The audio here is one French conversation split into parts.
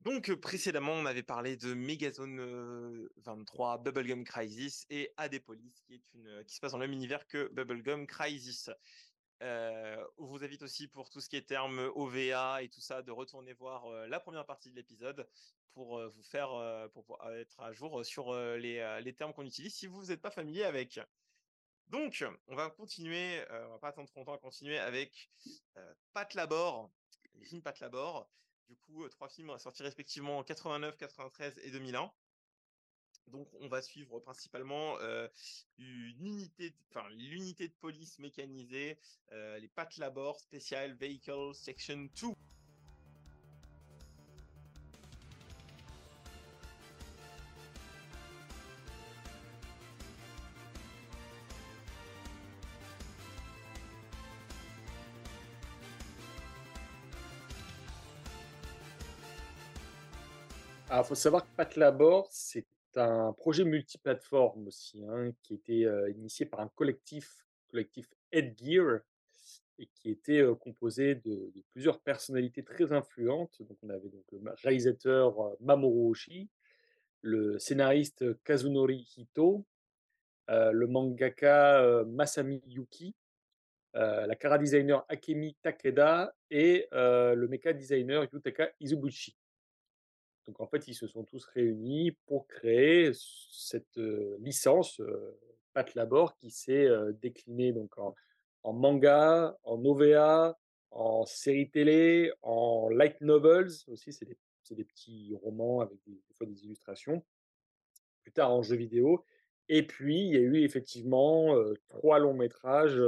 Donc, euh, précédemment, on avait parlé de Megazone euh, 23, Bubblegum Crisis et Adepolis, qui, est une, euh, qui se passe dans le même univers que Bubblegum Crisis. Euh, on vous invite aussi pour tout ce qui est termes OVA et tout ça, de retourner voir euh, la première partie de l'épisode pour euh, vous faire, euh, pour être à jour sur euh, les, euh, les termes qu'on utilise si vous n'êtes pas familier avec. Donc, on va continuer, euh, on va pas attendre trop longtemps à continuer avec euh, Pat Labor, les films Pat Labor. Du coup, euh, trois films sortis respectivement en 89, 93 et 2001. Donc, on va suivre principalement euh, l'unité de police mécanisée, euh, les Pat Labor Special Vehicle Section 2. Alors, il faut savoir que Pat Labor, c'est un projet multiplateforme aussi, hein, qui était initié par un collectif, collectif Headgear, et qui était composé de, plusieurs personnalités très influentes. Donc, on avait donc le réalisateur Mamoru Oshii, le scénariste Kazunori Hito, euh, le mangaka Masami Yuki, euh, la cara designer Akemi Takeda et le mecha designer Yutaka Izubuchi. Donc en fait, ils se sont tous réunis pour créer cette licence Pat Labor qui s'est déclinée donc en, en manga, en OVA, en série télé, en light novels aussi, c'est des, petits romans avec des, illustrations. Plus tard en jeu vidéo. Et puis, il y a eu effectivement trois longs métrages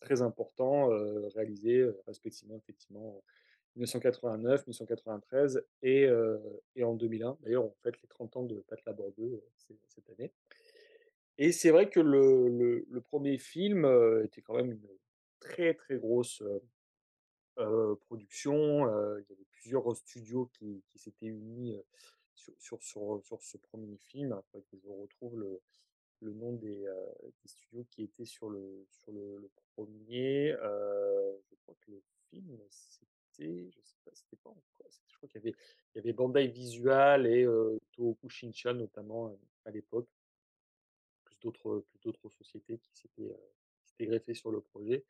très importants réalisés respectivement effectivement 1989, 1993 et, et en 2001. D'ailleurs, on fête les 30 ans de Pat Labor 2 c'est- cette année. Et c'est vrai que le, le- premier film était quand même une très très grosse production. il y avait plusieurs studios qui, qui s'étaient unis sur, sur, sur, sur ce premier film. Après que je retrouve le, le nom des, des studios qui étaient sur le, sur le, premier. je crois que le film, c'était, je sais pas, c'était c'était- Je crois qu'il y avait, Bandai Visual et euh, Tohoku notamment à l'époque, plus d'autres, sociétés qui s'étaient, greffées sur le projet.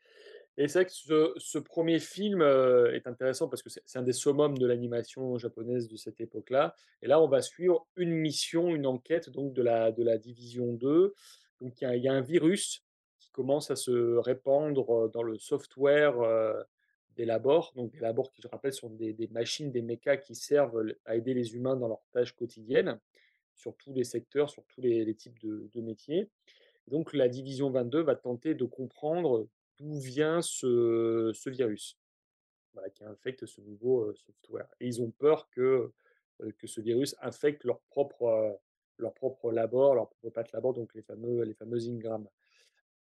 Et c'est vrai que ce, premier film est intéressant parce que c'est un des summums de l'animation japonaise de cette époque-là. Et là, on va suivre une mission, une enquête donc de la, division 2. Donc il y a, un virus qui commence à se répandre dans le software des labors. Donc des labors qui, je rappelle, sont des, machines, des mechas qui servent à aider les humains dans leurs tâches quotidiennes, sur tous les secteurs, sur tous les, types de, métiers. Donc la division 22 va tenter de comprendre d'où vient ce, virus qui infecte ce nouveau euh, software. Et ils ont peur que, euh, que ce virus infecte leur propre, euh, leur propre labor, leur propre patte donc les fameux, les fameux Ingram.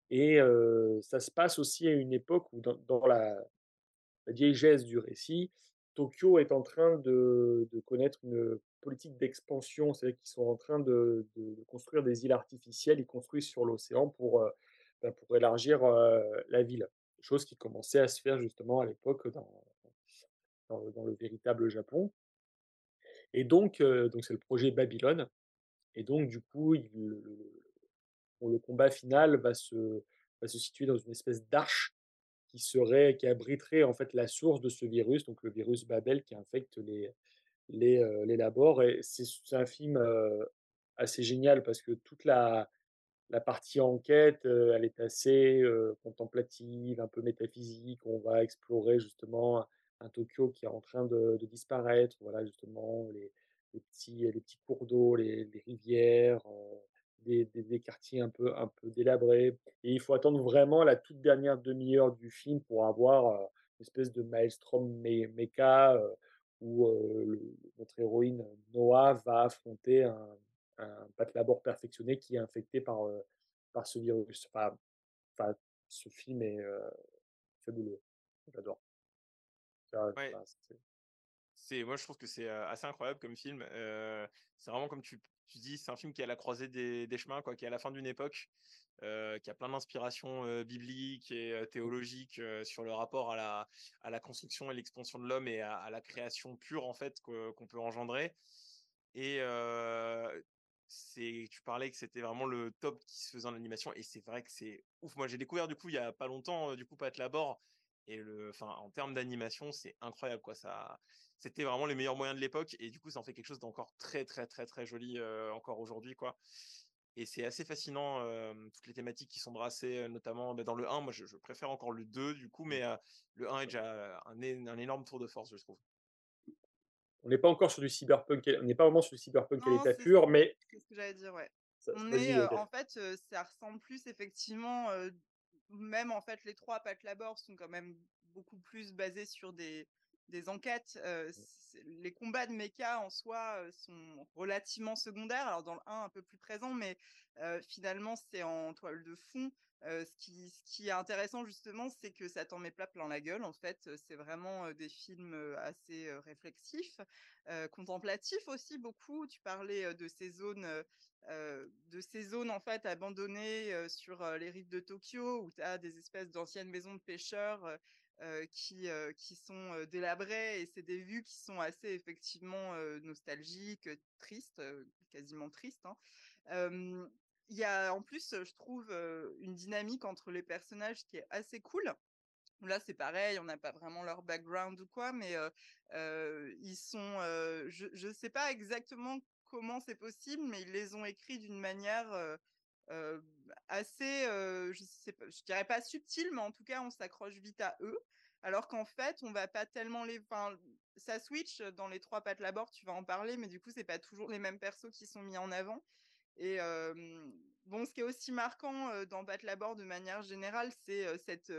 Et euh, ça se passe aussi à une époque où, dans la, la diégèse du récit, Tokyo est en train de, connaître une politique d'expansion, c'est-à-dire qu'ils sont en train de, construire des îles artificielles, ils construisent sur l'océan pour, euh, pour élargir euh, la ville. Chose qui commençait à se faire justement à l'époque dans, le- véritable Japon. Et donc, euh, donc c'est le projet Babylone. Et donc, du coup, le, combat final va se situer dans une espèce d'arche qui serait, qui abriterait en fait la source de ce virus, donc le virus Babel qui infecte les, les, euh, les labors. Et c'est un film euh, assez génial parce que toute la, la partie enquête, euh, elle est assez contemplative, un peu métaphysique. On va explorer justement un Tokyo qui est en train de, de disparaître. Voilà, justement, les, les petits, les petits cours d'eau, les, les rivières, des, des- des quartiers un peu, un peu délabrés. Et il faut attendre vraiment la toute dernière demi-heure du film pour avoir euh, une espèce de maelstrom me- mecha euh, où euh, le- notre héroïne Noah va affronter un, un perfectionné qui est infecté par, euh, par ce virus. Enfin, enfin, ce film est fabuleux. J'adore. Ouais. moi, je trouve que c'est assez incroyable comme film. c'est vraiment comme tu, tu dis, c'est un film qui est à la croisée des, chemins, quoi, qui est à la fin d'une époque, qui a plein d'inspirations bibliques et théologiques sur le rapport à la, construction et l'expansion de l'homme et à, la création pure en fait qu'on peut engendrer. Et tu parlais que c'était vraiment le top qui se faisait en animation et c'est vrai que c'est ouf. Moi, j'ai découvert du coup il y a pas longtemps du coup Pat Labor et en termes d'animation, c'est incroyable quoi. Ça, c'était vraiment les meilleurs moyens de l'époque et du coup ça en fait quelque chose d'encore très très très très joli encore aujourd'hui quoi. Et c'est assez fascinant toutes les thématiques qui sont brassées, notamment bah, dans le 1. Moi, je, préfère encore le 2 du coup, mais le 1 est déjà un, un, énorme tour de force, je trouve. On n'est pas encore sur du cyberpunk, on n'est pas vraiment sur du cyberpunk à l'état pur, mais. C'est ce que j'allais dire, ouais. on est, en fait, ça ressemble plus effectivement, même en fait, les trois Pat Labor sont quand même beaucoup plus basés sur des, des enquêtes. Mmh. les combats de mecha en soi sont relativement secondaires. Alors dans le 1 un peu plus présent, mais finalement c'est en toile de fond. ce, qui, ce qui est intéressant justement, c'est que ça t'en met plat plein la gueule. En fait, c'est vraiment des films assez réflexifs, contemplatifs aussi beaucoup. Tu parlais de ces zones, de ces zones en fait abandonnées sur les rives de Tokyo où tu as des espèces d'anciennes maisons de pêcheurs qui, qui sont délabrées et c'est des vues qui sont assez effectivement nostalgiques, tristes, quasiment tristes. Hein. Il y a en plus, je trouve, une dynamique entre les personnages qui est assez cool. Là, c'est pareil, on n'a pas vraiment leur background ou quoi, mais ils sont. je ne sais pas exactement comment c'est possible, mais ils les ont écrits d'une manière assez, je sais je dirais pas subtil, mais en tout cas, on s'accroche vite à eux. Alors qu'en fait, on va pas tellement les, enfin, ça switch dans les trois pattes labor, tu vas en parler, mais du coup, c'est pas toujours les mêmes persos qui sont mis en avant. Et bon, ce qui est aussi marquant dans Pat Labor de manière générale, c'est cette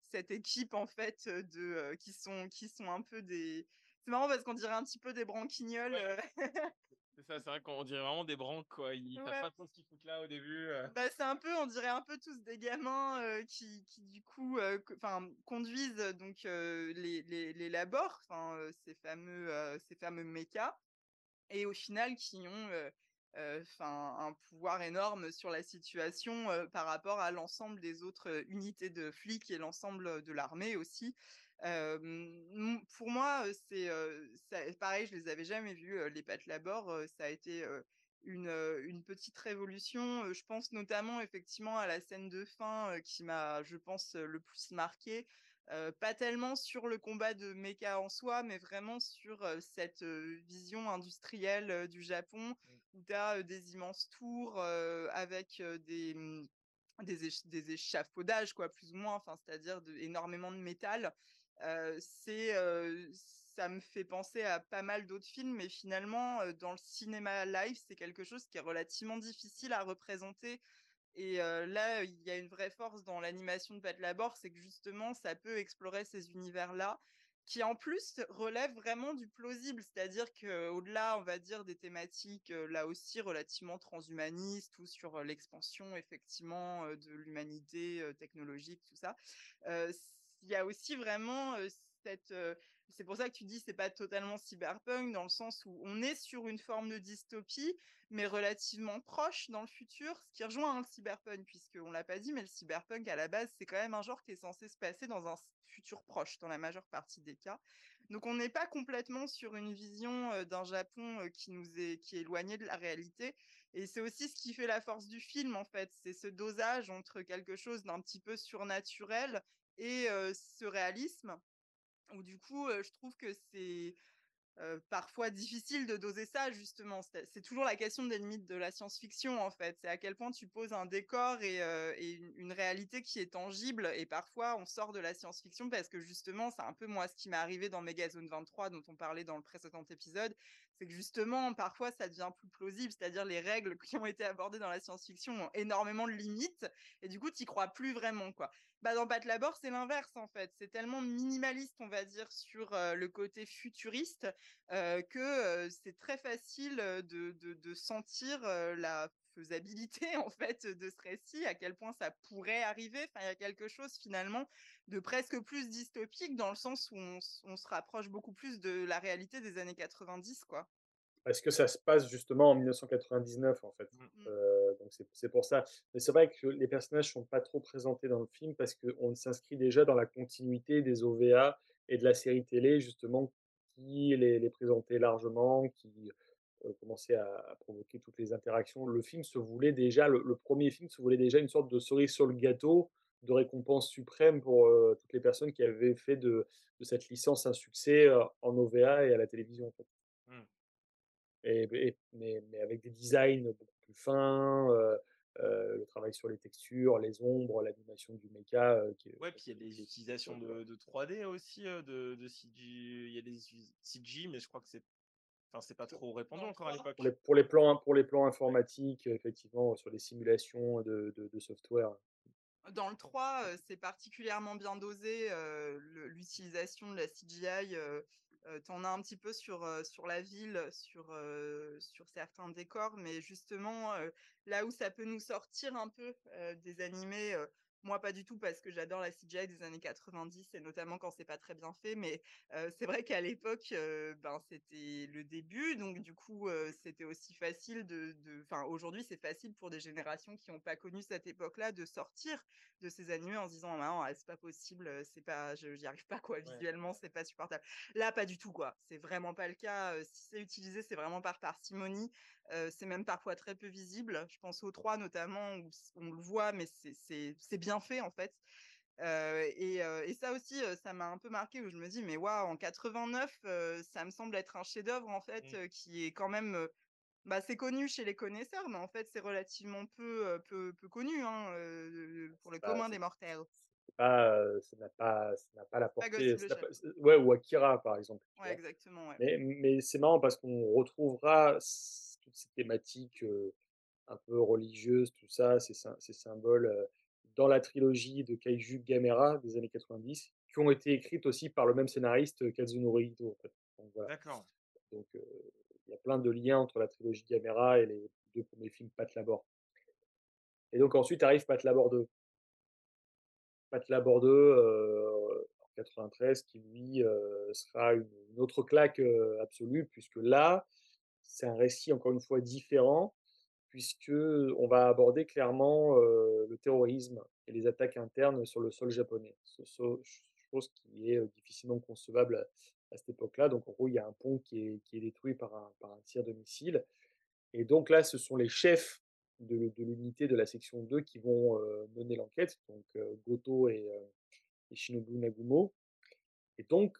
cette équipe en fait de qui sont qui sont un peu des. C'est marrant parce qu'on dirait un petit peu des branquignoles. C'est ça, c'est vrai qu'on dirait vraiment des branques, quoi. Ils savent pas trop ce qu'ils foutent là au début. Euh. Bah, c'est un peu, on dirait un peu tous des gamins euh, qui, qui, du coup, euh, enfin, conduisent donc les, les, les labors, enfin, ces fameux, ces fameux mechas, et au final qui ont, enfin, un pouvoir énorme sur la situation par rapport à l'ensemble des autres unités de flics et l'ensemble de l'armée aussi pour moi, c'est pareil, je les avais jamais vus, les Pat Labor. ça a été une, une, petite révolution. Je pense notamment effectivement à la scène de fin qui m'a, je pense, le plus marqué. pas tellement sur le combat de mecha en soi, mais vraiment sur cette vision industrielle du Japon, mmh. où tu as des immenses tours avec des, mmh, des, échafaudages, quoi, plus ou moins, enfin, c'est-à-dire énormément de métal c'est, ça me fait penser à pas mal d'autres films, mais finalement, dans le cinéma live, c'est quelque chose qui est relativement difficile à représenter. Et là, il y a une vraie force dans l'animation de Pat Labor, c'est que justement, ça peut explorer ces univers-là, qui en plus relèvent vraiment du plausible, c'est-à-dire qu'au-delà, on va dire, des thématiques là aussi relativement transhumanistes ou sur l'expansion effectivement de l'humanité technologique, tout ça, il y a aussi vraiment cette. c'est pour ça que tu dis c'est pas totalement cyberpunk dans le sens où on est sur une forme de dystopie, mais relativement proche dans le futur, ce qui rejoint hein, le cyberpunk puisqu'on l'a pas dit, mais le cyberpunk à la base c'est quand même un genre qui est censé se passer dans un futur proche dans la majeure partie des cas. Donc on n'est pas complètement sur une vision d'un Japon qui nous est qui est éloigné de la réalité. Et c'est aussi ce qui fait la force du film en fait, c'est ce dosage entre quelque chose d'un petit peu surnaturel et ce réalisme, où du coup, je trouve que c'est parfois difficile de doser ça, justement. C'est toujours la question des limites de la science-fiction, en fait. C'est à quel point tu poses un décor et, une, réalité qui est tangible. Et parfois, on sort de la science-fiction parce que, justement, c'est un peu moi ce qui m'est arrivé dans Megazone 23, dont on parlait dans le précédent épisode. C'est que, justement, parfois, ça devient plus plausible. C'est-à-dire, les règles qui ont été abordées dans la science-fiction ont énormément de limites. Et du coup, tu crois plus vraiment, quoi. Bah, dans Labor, c'est l'inverse en fait. C'est tellement minimaliste, on va dire, sur le côté futuriste que c'est très facile de, sentir la faisabilité en fait de ce récit, à quel point ça pourrait arriver. Enfin, il y a quelque chose finalement de presque plus dystopique dans le sens où on, se rapproche beaucoup plus de la réalité des années 90, quoi. Parce que ça se passe justement en 1999 en fait? Mmh. Mm. Heu, donc c'est pour ça. Mais c'est vrai que les personnages sont pas trop présentés dans le film parce qu'on s'inscrit déjà dans la continuité des OVA et de la série télé justement qui les les présentait largement, qui, commençait à à provoquer toutes les interactions. Le film se voulait déjà le le 1 film se voulait déjà une sorte de cerise sur le gâteau, de récompense suprême pour, heu, toutes les personnes qui avaient fait de de cette licence un succès, heu, en OVA et à la télévision en fait. Mmh. Et mais mais avec des designs beaucoup plus fins, le travail sur les textures, les ombres, l'animation du méca, heu, qui Ouais, puis il y a des utilisations de, de 3D aussi, euh, de, de CG. Il y a des CG, mais je crois que c'est, enfin, c'est pas trop le encore à 3, Pour les l'époque. pour les plans pour les plans informatiques, effectivement, sur les simulations de de de software. Dans le 3, heu, c'est particulièrement bien dosé, le l'utilisation de la CGI, heu heu, tu en as un petit peu sur, sur la ville, sur, sur certains décors, mais justement, là où ça peut nous sortir un peu, des animés, moi pas du tout parce que j'adore la CGI des années 90 et notamment quand c'est pas très bien fait, mais heu, c'est vrai qu'à l'époque, heu, ben, c'était le début, donc du coup, heu, c'était aussi facile de enfin, aujourd'hui, c'est facile pour des générations qui ont pas connu cette époque-là de sortir de ces animés en se disant: «Ah non, ah, c'est pas possible, c'est pas je j'y arrive pas quoi, visuellement, c'est pas supportable». Là, pas du tout quoi, c'est vraiment pas le cas, si c'est utilisé, c'est vraiment par parcimonie, c'est même parfois très peu visible. Je pense au 3 notamment où on le voit, mais c'est bien fait en fait, et et ça aussi, ça m'a un peu marqué où je me dis: «Mais waouh, en 89, heu, ça me semble être un chef-d'œuvre en fait, Mm. heu, qui est quand même, bah, c'est connu chez les connaisseurs, mais en fait, c'est relativement peu, peu peu connu, hein, pour le pas commun des mortels. pas, ça n'a pas ça pas la portée, pas ouais ou Akira par exemple, Ouais, exactement, ouais. Mais mais c'est marrant parce qu'on retrouvera ces thématiques, un peu religieuses, tout ça, ces sym ces symboles, dans la trilogie de Kaiju Gamera des années 90, qui ont été écrites aussi par le même scénariste, Kazunori Ito, en fait. Donc voilà, D'accord. donc heu, il y a plein de liens entre la trilogie Gamera et les 2 premiers films Pat Labor. Et donc ensuite arrive Pat Labor 2. Pat Labor 2, heu, en 93 qui lui, sera une une autre claque, absolue puisque là, c'est un récit encore une fois différent puisque on va aborder clairement, le terrorisme et les attaques internes sur le sol japonais. Ce so chose qui est, difficilement concevable à cette époque-là. Donc en gros, il y a un pont qui est détruit par un tir de missile et donc là, ce sont les chefs de l'unité de la section 2 qui vont, mener l'enquête, donc Goto et et Shinobu Nagumo et donc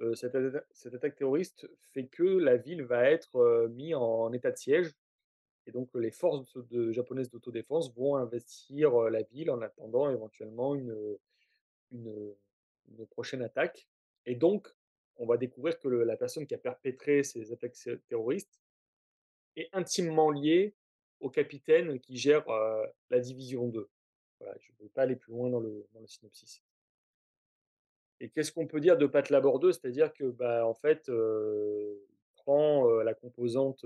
heu, cette atta cette attaque terroriste fait que la ville va être, heu, mis en état de siège et donc les forces de japonaises d'autodéfense vont investir, la ville en attendant éventuellement une, une, prochaine attaque et donc on va découvrir que la personne qui a perpétré ces attaques terroristes est intimement liée au capitaine qui gère, la division 2. Voilà, je ne veux pas aller plus loin dans le dans le synopsis. Et qu'est-ce qu'on peut dire de Pat Labor 2? C'est-à-dire que, bah, en fait, il prend, la composante,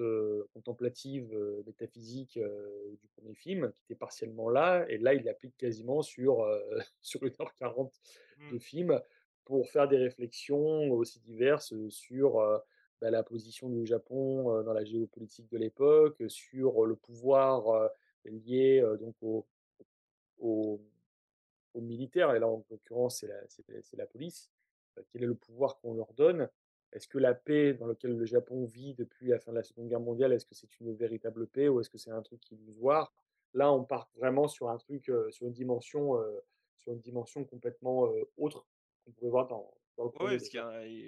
contemplative, métaphysique, du premier film, qui était partiellement là et là, il l'applique quasiment sur, sur 1:40 Mm. de film pour faire des réflexions aussi diverses, sur, bah, la position du Japon, dans la géopolitique de l'époque, sur, le pouvoir, lié, donc au au aux militaires, et là en l'occurrence c'est la, c'est la, police, euh, quel est le pouvoir qu'on leur donne? Est-ce que la paix dans laquelle le Japon vit depuis la fin de la Seconde Guerre mondiale, est-ce que c'est une véritable paix ou est-ce que c'est un truc illusoire? Là, on part vraiment sur un truc, euh, sur une dimension, euh, sur une dimension complètement euh, autre qu'on pouvait voir dans, le Ouais,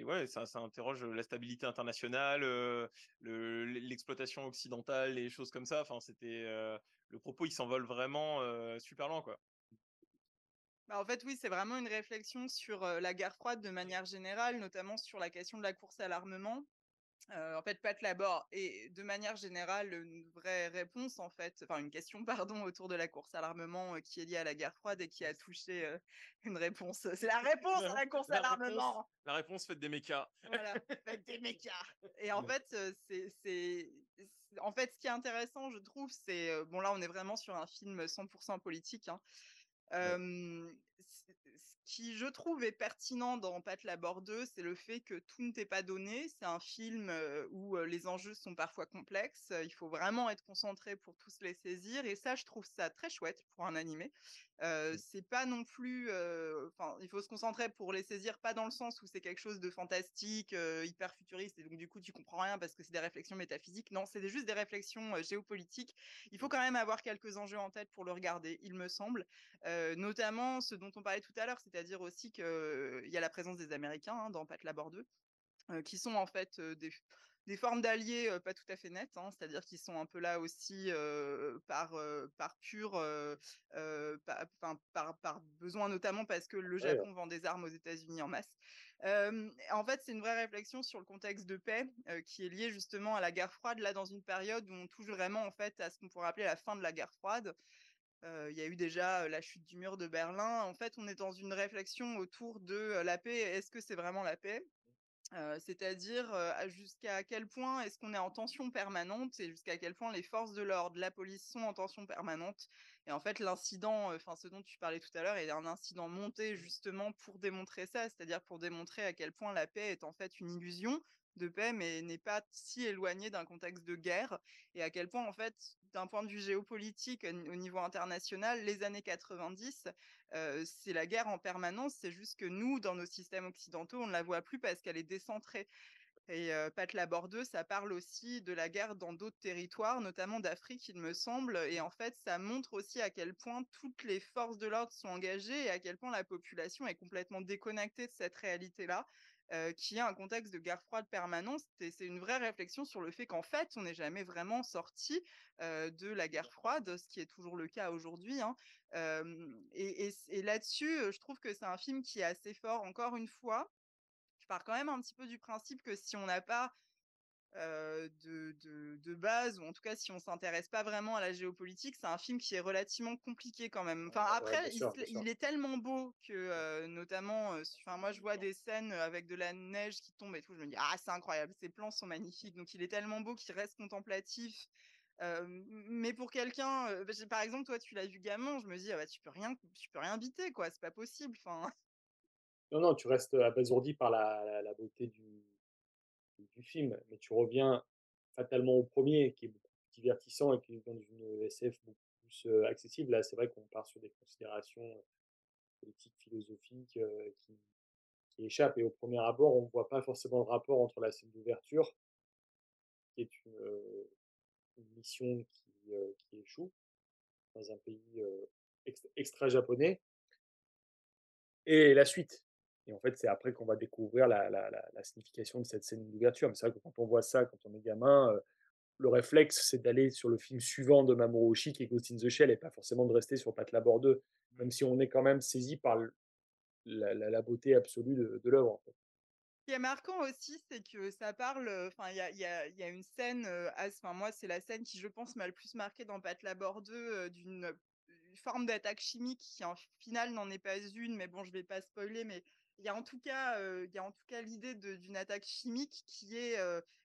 ouais, ça, ça interroge la stabilité internationale, euh, le- l'exploitation occidentale, les choses comme ça. Enfin, c'était euh, le propos, il s'envole vraiment euh, super loin, quoi. Bah, en fait, oui, c'est vraiment une réflexion sur, la guerre froide de manière générale, notamment sur la question de la course à l'armement en fait, Pat Labor et de manière générale, une vraie réponse, en fait, enfin une question, pardon, autour de la course à l'armement qui est liée à la guerre froide et qui a touché une réponse. C'est la réponse à la course à l'armement. La réponse faite des mécas. Voilà, faites des mécas. Et en fait, c'est, en fait, ce qui est intéressant, je trouve, c'est bon là, on est vraiment sur un film 100% politique. Hein. Ce qui, je trouve, est pertinent dans Pat Labor 2, c'est le fait que tout ne t'est pas donné. C'est un film où les enjeux sont parfois complexes. Il faut vraiment être concentré pour tous les saisir. Et ça, je trouve ça très chouette pour un animé. Euh, c'est pas non plus. Enfin, il faut se concentrer pour les saisir, pas dans le sens où c'est quelque chose de fantastique, hyper futuriste, et donc du coup tu comprends rien parce que c'est des réflexions métaphysiques. Non, c'est juste des réflexions géopolitiques. Il faut quand même avoir quelques enjeux en tête pour le regarder, il me semble. notamment ce dont on parlait tout à l'heure, c'est-à-dire aussi qu'il y a la présence des Américains hein, dans Pat Labor 2, qui sont en fait des des formes d'alliés pas tout à fait nettes, hein, c'est-à-dire qu'ils sont un peu là aussi par, par pur, par, par, besoin notamment parce que le Japon vend des armes aux États-Unis en masse. en fait, c'est une vraie réflexion sur le contexte de paix qui est lié justement à la guerre froide, là dans une période où on touche vraiment en fait à ce qu'on pourrait appeler la fin de la guerre froide. Il y a eu déjà la chute du mur de Berlin. En fait, on est dans une réflexion autour de la paix. Est-ce que c'est vraiment la paix? C'est-à-dire jusqu'à quel point est-ce qu'on est en tension permanente et jusqu'à quel point les forces de l'ordre, la police sont en tension permanente? Et en fait, l'incident, enfin ce dont tu parlais tout à l'heure, est un incident monté justement pour démontrer ça, c'est-à-dire pour démontrer à quel point la paix est en fait une illusion de paix, mais n'est pas si éloignée d'un contexte de guerre, et à quel point, en fait, d'un point de vue géopolitique au niveau international, les années 90, c'est la guerre en permanence. C'est juste que nous, dans nos systèmes occidentaux, on ne la voit plus parce qu'elle est décentrée. Et Pat Labor 2, ça parle aussi de la guerre dans d'autres territoires, notamment d'Afrique, il me semble. Et en fait, ça montre aussi à quel point toutes les forces de l'ordre sont engagées et à quel point la population est complètement déconnectée de cette réalité-là. Qui a un contexte de guerre froide permanente. C'est une vraie réflexion sur le fait qu'en fait, on n'est jamais vraiment sorti de la guerre froide, ce qui est toujours le cas aujourd'hui. Hein. et, et là-dessus, je trouve que c'est un film qui est assez fort, encore une fois, je pars quand même un petit peu du principe que si on n'a pas de, de, base, ou en tout cas si on s'intéresse pas vraiment à la géopolitique, c'est un film qui est relativement compliqué quand même. Enfin après, il, est tellement beau que notamment, enfin moi je vois des scènes avec de la neige qui tombe et tout, je me dis ah c'est incroyable, ces plans sont magnifiques. Donc il est tellement beau qu'il reste contemplatif. mais pour quelqu'un, par exemple toi tu l'as vu gamin, je me dis ah bah tu peux rien, tu peux rien biter quoi, c'est pas possible. Enfin. Non, non, tu restes abasourdi par la, la, beauté du, du film, mais tu reviens fatalement au premier, qui est beaucoup plus divertissant et qui est dans une SF beaucoup plus accessible. Là, c'est vrai qu'on part sur des considérations politiques, philosophiques qui, échappent. Et au premier abord, on ne voit pas forcément le rapport entre la scène d'ouverture, qui est une, mission qui, échoue dans un pays extra japonais, et la suite. Et en fait, c'est après qu'on va découvrir la, la, la, signification de cette scène d'ouverture. Mais c'est vrai que quand on voit ça, quand on est gamin, le réflexe, c'est d'aller sur le film suivant de Mamoru Oshii, qui est Ghost in the Shell, et pas forcément de rester sur Pat Labor 2, même si on est quand même saisi par la, beauté absolue de, de l'œuvre. En fait. Ce qui est marquant aussi, c'est que ça parle. Enfin, il y a, y, a, y a, une scène. Enfin, moi, c'est la scène qui, je pense, m'a le plus marqué dans Pat Labor 2, d'une forme d'attaque chimique qui, en final, n'en est pas une. Mais bon, je vais pas spoiler, mais il y a en tout cas, il y a en tout cas l'idée d'une attaque chimique qui est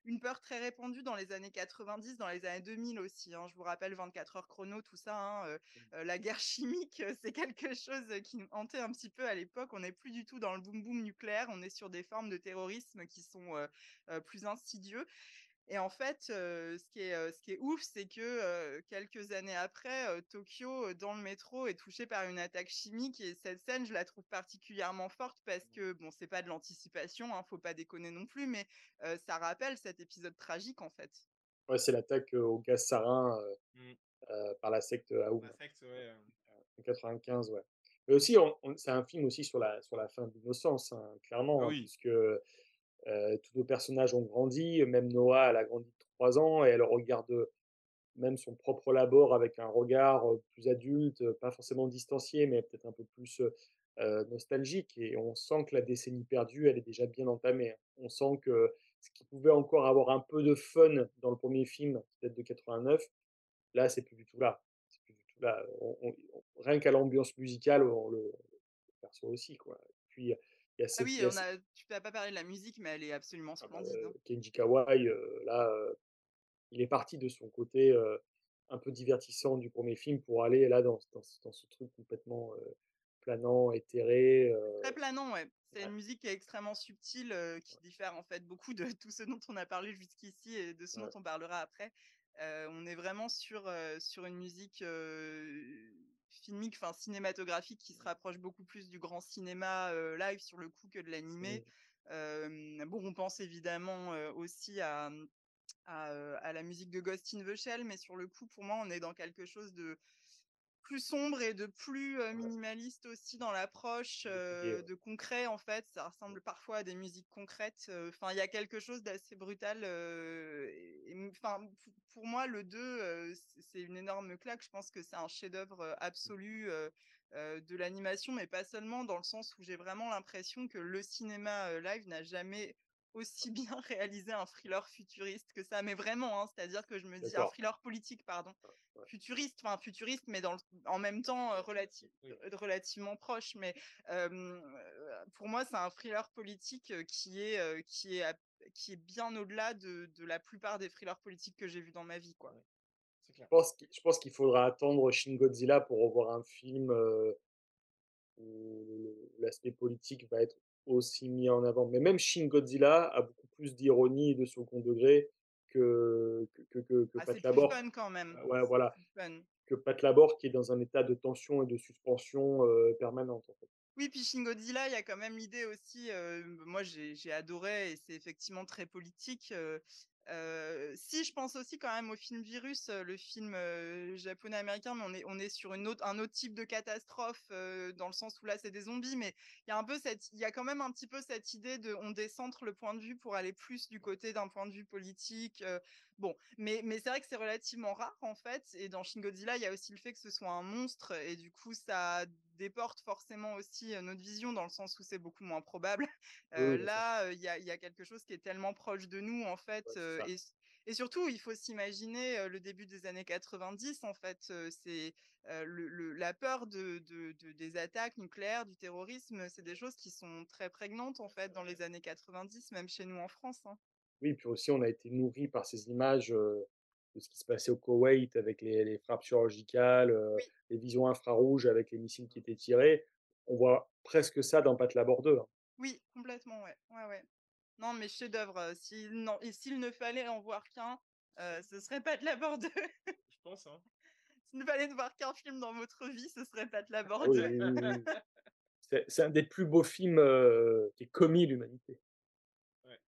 une peur très répandue dans les années 90, dans les années 2000 aussi. Hein. Je vous rappelle 24 heures chrono, tout ça. Hein, mmh. la guerre chimique, c'est quelque chose qui nous hantait un petit peu à l'époque. On n'est plus du tout dans le boom boom nucléaire. On est sur des formes de terrorisme qui sont plus insidieux. Et en fait, ce, qui est, ce qui est ouf, c'est que quelques années après, Tokyo, dans le métro, est touché par une attaque chimique. Et cette scène, je la trouve particulièrement forte parce mmh. que, bon, c'est pas de l'anticipation, hein, faut pas déconner non plus, mais ça rappelle cet épisode tragique, en fait. Ouais, c'est l'attaque au gaz sarin mmh. par la secte Aoum. La secte, ouais. En 95, ouais. Mais aussi, c'est un film aussi sur la, sur la fin de l'innocence, hein, clairement, ah hein, puisque tous nos personnages ont grandi, même Noah, elle a grandi de 3 ans et elle regarde même son propre labor avec un regard plus adulte, pas forcément distancié, mais peut-être un peu plus nostalgique. Et on sent que la décennie perdue, elle est déjà bien entamée. Hein. On sent que ce qui pouvait encore avoir un peu de fun dans le premier film, date de 89, là, c'est plus du tout là. Rien qu'à l'ambiance musicale, on le, perçoit aussi, puis, il y a Ah oui, on a, tu n'as pas parlé de la musique, mais elle est absolument ah bah, splendide. hein. Kenji Kawai, euh, là, euh, il est parti de son côté euh, un peu divertissant du premier film pour aller là dans, dans, ce- dans ce truc complètement planant, éthéré. Très planant, ouais. C'est Ouais. une musique qui est extrêmement subtile, euh, qui diffère en fait beaucoup de tout ce dont on a parlé jusqu'ici et de ce Ouais. dont on parlera après. Euh, on est vraiment sur, euh, sur une musique filmique, enfin cinématographique, qui se rapproche beaucoup plus du grand cinéma euh, live sur le coup que de l'animé. Bon, on pense évidemment aussi à, à, euh, à la musique de Ghost in the Shell, mais sur le coup, pour moi, on est dans quelque chose de plus sombre et de plus euh, minimaliste aussi dans l'approche euh, ouais. de concret en fait. Ça ressemble parfois à des musiques concrètes euh, enfin il y a quelque chose d'assez brutal euh, enfin pour moi le 2 euh, c- c'est une énorme claque. Je pense que c'est un chef-d'œuvre euh, absolu euh, euh, de l'animation mais pas seulement dans le sens où j'ai vraiment l'impression que le cinéma euh, live n'a jamais aussi bien réalisé un thriller futuriste que ça mais vraiment hein, c'est-à-dire que je me dis un thriller politique pardon Ouais. futuriste, enfin futuriste, mais dans le- en même temps euh, relati- Oui. relativement proche. Mais euh, pour moi, c'est un thriller politique qui est, euh, qui est, à- qui est bien au-delà de, de la plupart des thrillers politiques que j'ai vus dans ma vie. Quoi. C'est clair. Je pense qu'il faudra attendre Shin Godzilla pour revoir un film euh, où l'aspect politique va être aussi mis en avant. Mais même Shin Godzilla a beaucoup plus d'ironie et de second degré que, que, que, que, Ah, Pat Labor. quand même. Ouais, C'est voilà. Que Pat Labor qui est dans un état de tension et de suspension euh, permanente. En fait. Oui, puis Shin Godzilla, il y a quand même l'idée aussi, euh, moi j'ai j'ai adoré et c'est effectivement très politique. euh, si je pense aussi quand même au film Virus, le film japonais-américain, mais on est, on est sur autre, un autre type de catastrophe dans le sens où là c'est des zombies, mais il y a un peu cette, il y a quand même un petit peu cette idée de on décentre le point de vue pour aller plus du côté d'un point de vue politique. Bon, mais, mais c'est vrai que c'est relativement rare en fait, et dans Shin Godzilla, il y a aussi le fait que ce soit un monstre, et du coup ça déporte forcément aussi euh, notre vision dans le sens où c'est beaucoup moins probable. Euh, oui, là, euh, il y, a, il y a quelque chose qui est tellement proche de nous en fait, Ouais, euh, et, et surtout il faut s'imaginer le début des années 90 en fait, c'est le, le- la peur de, de- de- des attaques nucléaires, du terrorisme, c'est des choses qui sont très prégnantes en fait dans les années 90, même chez nous en France. hein. Oui, puis aussi on a été nourri par ces images euh, de ce qui se passait au Koweït avec les, les frappes chirurgicales, euh, Oui, les visions infrarouges avec les missiles qui étaient tirés. On voit presque ça dans Pat Labor 2. hein. oui, complètement, ouais, ouais, ouais. Non, mais chef-d'œuvre. S'il et s'il ne fallait en voir qu'un, euh, ce serait pas de la bord 2. Je pense. Hein. S'il ne fallait ne voir qu'un film dans votre vie, ce serait pas de la Ah bord oui, 2. oui. C'est c'est un des plus beaux films qui ait commis l'humanité.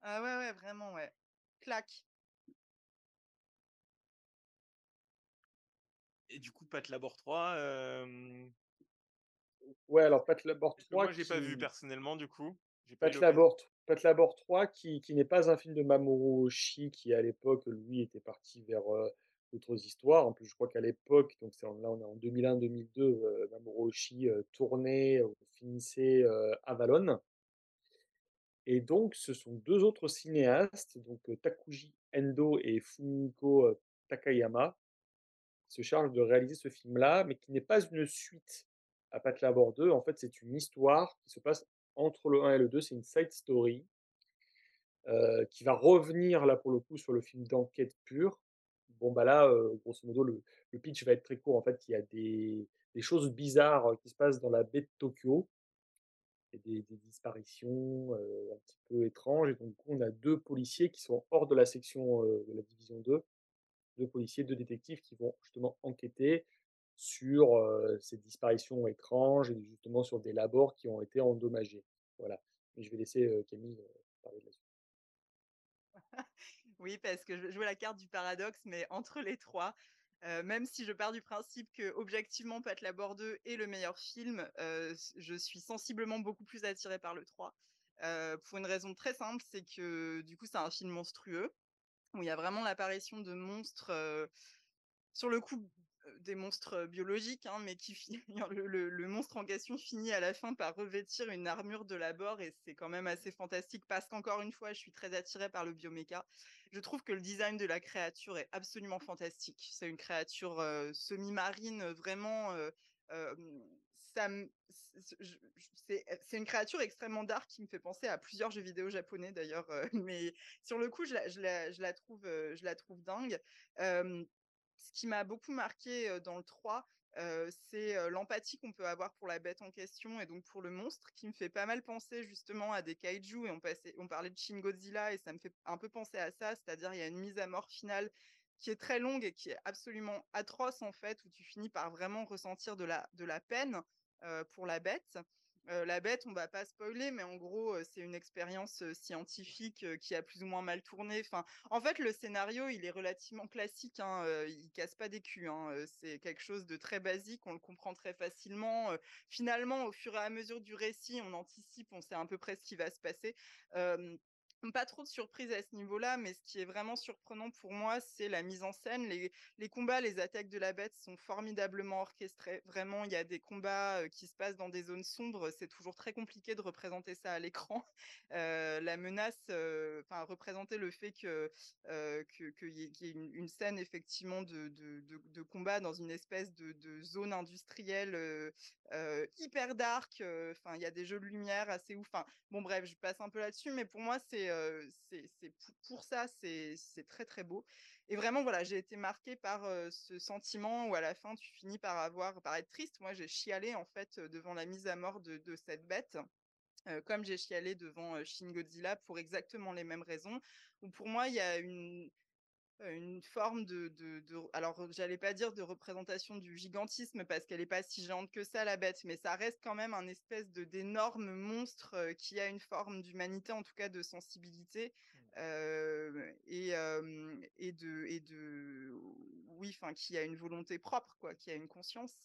Ah ouais, ouais, vraiment, ouais. Clac. Et du coup, Pat Labor 3. euh, Ouais, alors Pat Labor que 3. moi, j'ai pas vu personnellement, du coup. Pas Pat. Labor, Pat Labor 3, qui, qui n'est pas un film de Mamoru Oshii, qui à l'époque, lui, était parti vers euh, d'autres histoires. En plus, je crois qu'à l'époque, donc c'est en- là on est en 2001-2002, euh, Mamoru Oshii tournait, euh, finissait Avalon. Et donc, ce sont deux autres cinéastes, donc Takuji Endo et Fumiko Takayama, qui se chargent de réaliser ce film-là, mais qui n'est pas une suite à Pat Labor 2. En fait, c'est une histoire qui se passe entre le 1 et le 2. C'est une side story qui va revenir, là, pour le coup, sur le film d'enquête pure. Bon, bah là, grosso modo, le, pitch va être très court. En fait, il y a des, choses bizarres qui se passent dans la baie de Tokyo et des, disparitions euh, un petit peu étranges. Et donc, on a deux policiers qui sont hors de la section euh, de la division 2, deux policiers, deux détectives qui vont justement enquêter sur euh, ces disparitions étranges et justement sur des labors qui ont été endommagés. Voilà. Mais je vais laisser Camille parler de la suite. Oui, parce que je jouais la carte du paradoxe, mais entre les trois, euh, même si je pars du principe que objectivement Pat Labor 2 est le meilleur film, euh, je suis sensiblement beaucoup plus attirée par le 3. euh, pour une raison très simple, c'est que du coup c'est un film monstrueux, où il y a vraiment l'apparition de monstres, sur le coup, des monstres biologiques, hein, mais qui le, le, monstre en question finit à la fin par revêtir une armure de labor et c'est quand même assez fantastique parce qu'encore une fois, je suis très attirée par le bioméca. Je trouve que le design de la créature est absolument fantastique. C'est une créature semi-marine, vraiment. C'est une créature extrêmement dark qui me fait penser à plusieurs jeux vidéo japonais d'ailleurs, mais sur le coup, je la, trouve, je la trouve dingue. Ce qui m'a beaucoup marqué dans le 3, c'est l'empathie qu'on peut avoir pour la bête en question et donc pour le monstre, qui me fait pas mal penser justement à des kaiju. Et on, parlait de Shin Godzilla et ça me fait un peu penser à ça, c'est-à-dire il y a une mise à mort finale qui est très longue et qui est absolument atroce en fait, où tu finis par vraiment ressentir de la, de la peine pour la bête la bête, on va pas spoiler, mais en gros, c'est une expérience scientifique qui a plus ou moins mal tourné. Enfin, en fait, le scénario, il est relativement classique. Hein, il casse pas des culs. Hein, c'est quelque chose de très basique. On le comprend très facilement. finalement, au fur et à mesure du récit, on anticipe, on sait à peu près ce qui va se passer pas trop de surprise à ce niveau-là, mais ce qui est vraiment surprenant pour moi, c'est la mise en scène. Les, combats, les attaques de la bête sont formidablement orchestrés. Vraiment, il y a des combats euh, qui se passent dans des zones sombres. C'est toujours très compliqué de représenter ça à l'écran. Euh, la menace, euh, enfin, représenter le fait que qu'il y, ait une, scène effectivement de, de, de, de, combat dans une espèce de, zone industrielle hyper dark. Enfin, il y a des jeux de lumière assez ouf. Enfin, bon, bref, je passe un peu là-dessus, mais pour moi, c'est c'est pour ça, c'est très très beau. Et vraiment, voilà, j'ai été marquée par ce sentiment où à la fin, tu finis par avoir, par être triste. Moi, j'ai chialé en fait devant la mise à mort de, cette bête. comme j'ai chialé devant Shin Godzilla pour exactement les mêmes raisons. Où pour moi, il y a une, une forme de, de, de alors j'allais pas dire de représentation du gigantisme parce qu'elle est pas si géante que ça la bête mais ça reste quand même un espèce de d'énorme monstre qui a une forme d'humanité en tout cas de sensibilité mmh. euh, et, euh, et de et de oui enfin qui a une volonté propre quoi qui a une conscience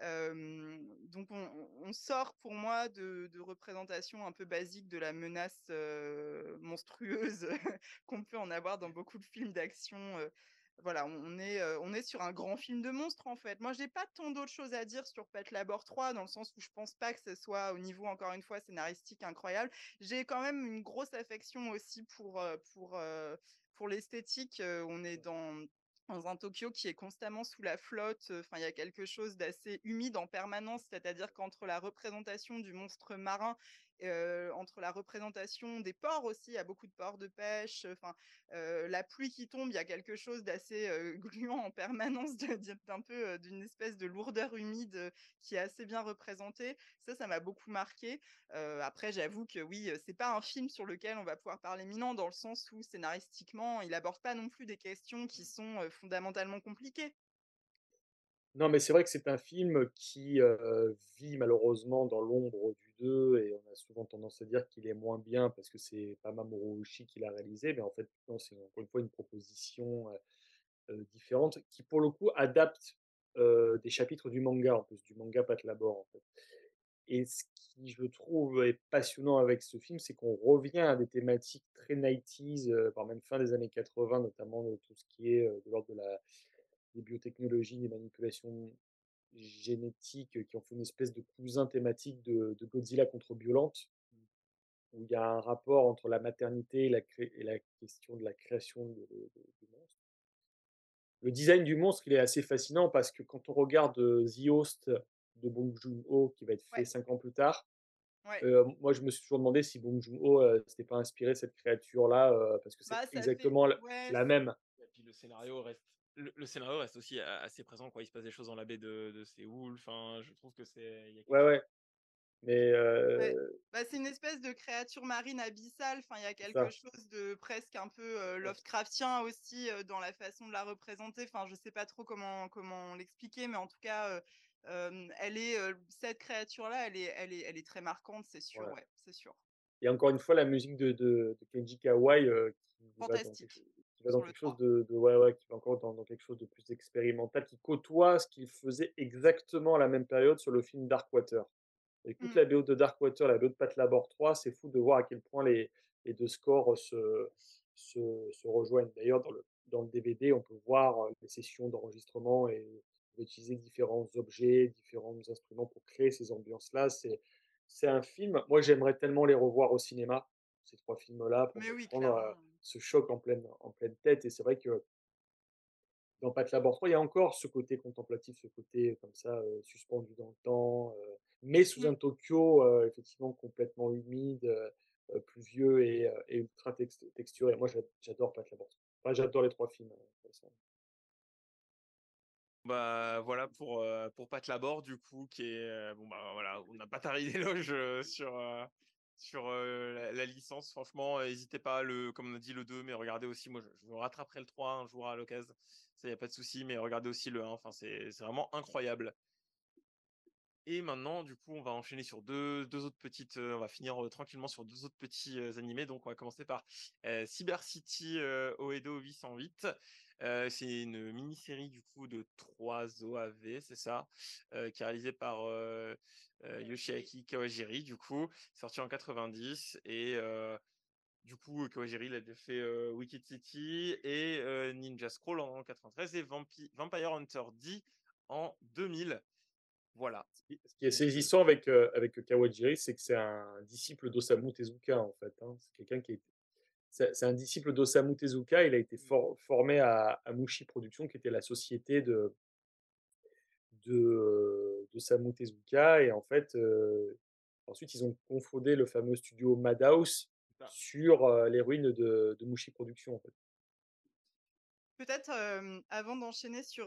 donc on, sort pour moi de, représentations un peu basiques de la menace monstrueuse qu'on peut en avoir dans beaucoup de films d'action. voilà, on est, on est sur un grand film de monstres en fait. Moi, j'ai pas tant d'autres choses à dire sur Pet Labor 3 dans le sens où je pense pas que ce soit au niveau encore une fois scénaristique incroyable. J'ai quand même une grosse affection aussi pour pour pour l'esthétique. On est dans dans un Tokyo qui est constamment sous la flotte. Enfin, il y a quelque chose d'assez humide en permanence, c'est-à-dire qu'entre la représentation du monstre marin entre la représentation des ports aussi, il y a beaucoup de ports de pêche, enfin la pluie qui tombe, il y a quelque chose d'assez gluant en permanence, d'un peu d'une espèce de lourdeur humide qui est assez bien représentée. Ça, ça m'a beaucoup marqué. après, j'avoue que oui, c'est pas un film sur lequel on va pouvoir parler minant dans le sens où scénaristiquement, il aborde pas non plus des questions qui sont fondamentalement compliquées. Non, mais c'est vrai que c'est un film qui vit malheureusement dans l'ombre du 2 et souvent tendance à dire qu'il est moins bien parce que c'est pas Mamoru Oshii qui l'a réalisé, mais en fait, c'est encore une fois une proposition différente qui, pour le coup, adapte des chapitres du manga, en plus, du manga Pat Labor. Et ce qui, je trouve, est passionnant avec ce film, c'est qu'on revient à des thématiques très 90s, voire même fin des années 80, notamment de tout ce qui est de l'ordre de la des biotechnologies, des manipulations génétiques qui ont fait une espèce de cousin thématique de, Godzilla contre Violente, où il y a un rapport entre la maternité et la, et la question de la création de, du monstre. Le design du monstre, il est assez fascinant parce que quand on regarde The Host de Bong Joon-ho, qui va être fait cinq ans plus tard, moi, je me suis toujours demandé si Bong Joon-ho euh, s'était pas inspiré cette créature-là, parce que c'est bah, exactement la même. Et puis le scénario reste le, scénario reste aussi assez présent. Quoi. Il se passe des choses dans la baie de, de Séoul. Enfin, je trouve que c'est. Ouais, ouais. Mais. Bah, c'est une espèce de créature marine abyssale. Enfin, il y a quelque chose de presque un peu Lovecraftien aussi dans la façon de la représenter. Enfin, je sais pas trop comment, comment l'expliquer, mais en tout cas. elle est cette créature là elle est elle est elle est très marquante c'est sûr ouais, c'est sûr et encore une fois la musique de, de, de Kenji Kawai qui fantastique qui va dans quelque chose de, ouais, ouais, qui va encore dans, quelque chose de plus expérimental, qui côtoie ce qu'il faisait exactement à la même période sur le film Darkwater. Écoute mmh. la BO de Darkwater, la BO de Pat Labor 3, c'est fou de voir à quel point les, les deux scores se, se, se rejoignent. D'ailleurs, dans le, dans le DVD, on peut voir les sessions d'enregistrement et utiliser différents objets, différents instruments pour créer ces ambiances-là. C'est c'est un film moi, j'aimerais tellement les revoir au cinéma, ces 3 films-là, pour Mais me oui, prendre, clairement. Ce choc en pleine en pleine tête et c'est vrai que dans Pat Labor 3, il y a encore ce côté contemplatif, ce côté comme ça, heu, suspendu dans le temps, heu, mais sous Mmh. un Tokyo, heu, effectivement complètement humide, pluvieux et ultra text texturé. Moi, j'a j'adore Pat Labor 3. Enfin, j'adore les 3 films, façon. Bah, voilà pour, pour Pat Labor du coup qui est, bon, bah, voilà, on n'a pas tari d'éloges, heu, sur, sur, heu, la licence. Franchement, hésitez pas, le comme on a dit le 2, mais regardez aussi, moi je rattraperai le 3 un jour à l'occasion. Ça, il y a pas de souci, mais regardez aussi le 1, enfin c'est c'est vraiment incroyable. Et maintenant, du coup, on va enchaîner sur 2- 2 autres petites, heu, on va finir, heu, tranquillement sur 2 autres petits, heu, animés. Donc on va commencer par, Cyber City, Oedo 808. Heu, c'est une mini-série du coup de 3 OAV, c'est ça? Qui est réalisée par, Yoshiaki Kawajiri du coup, sorti en 90 et du coup, Kawajiri, il avait fait, Wicked City et Ninja Scroll en 93 et Vampi Vampire Hunter D en 2000. Voilà. Ce qui est saisissant avec, heu, avec Kawajiri, c'est que c'est un disciple d'Osamu Tezuka, en fait, hein. C'est quelqu'un qui est c'est un disciple d'Osamu Tezuka. Il a été Mmh. for formé à à Mushi Production, qui était la société de de, d'Osamu Tezuka et en fait, heu, ensuite ils ont cofondé le fameux studio Madhouse sur, heu, les ruines de de Mushi Production, en fait. Peut-être, avant d'enchaîner sur,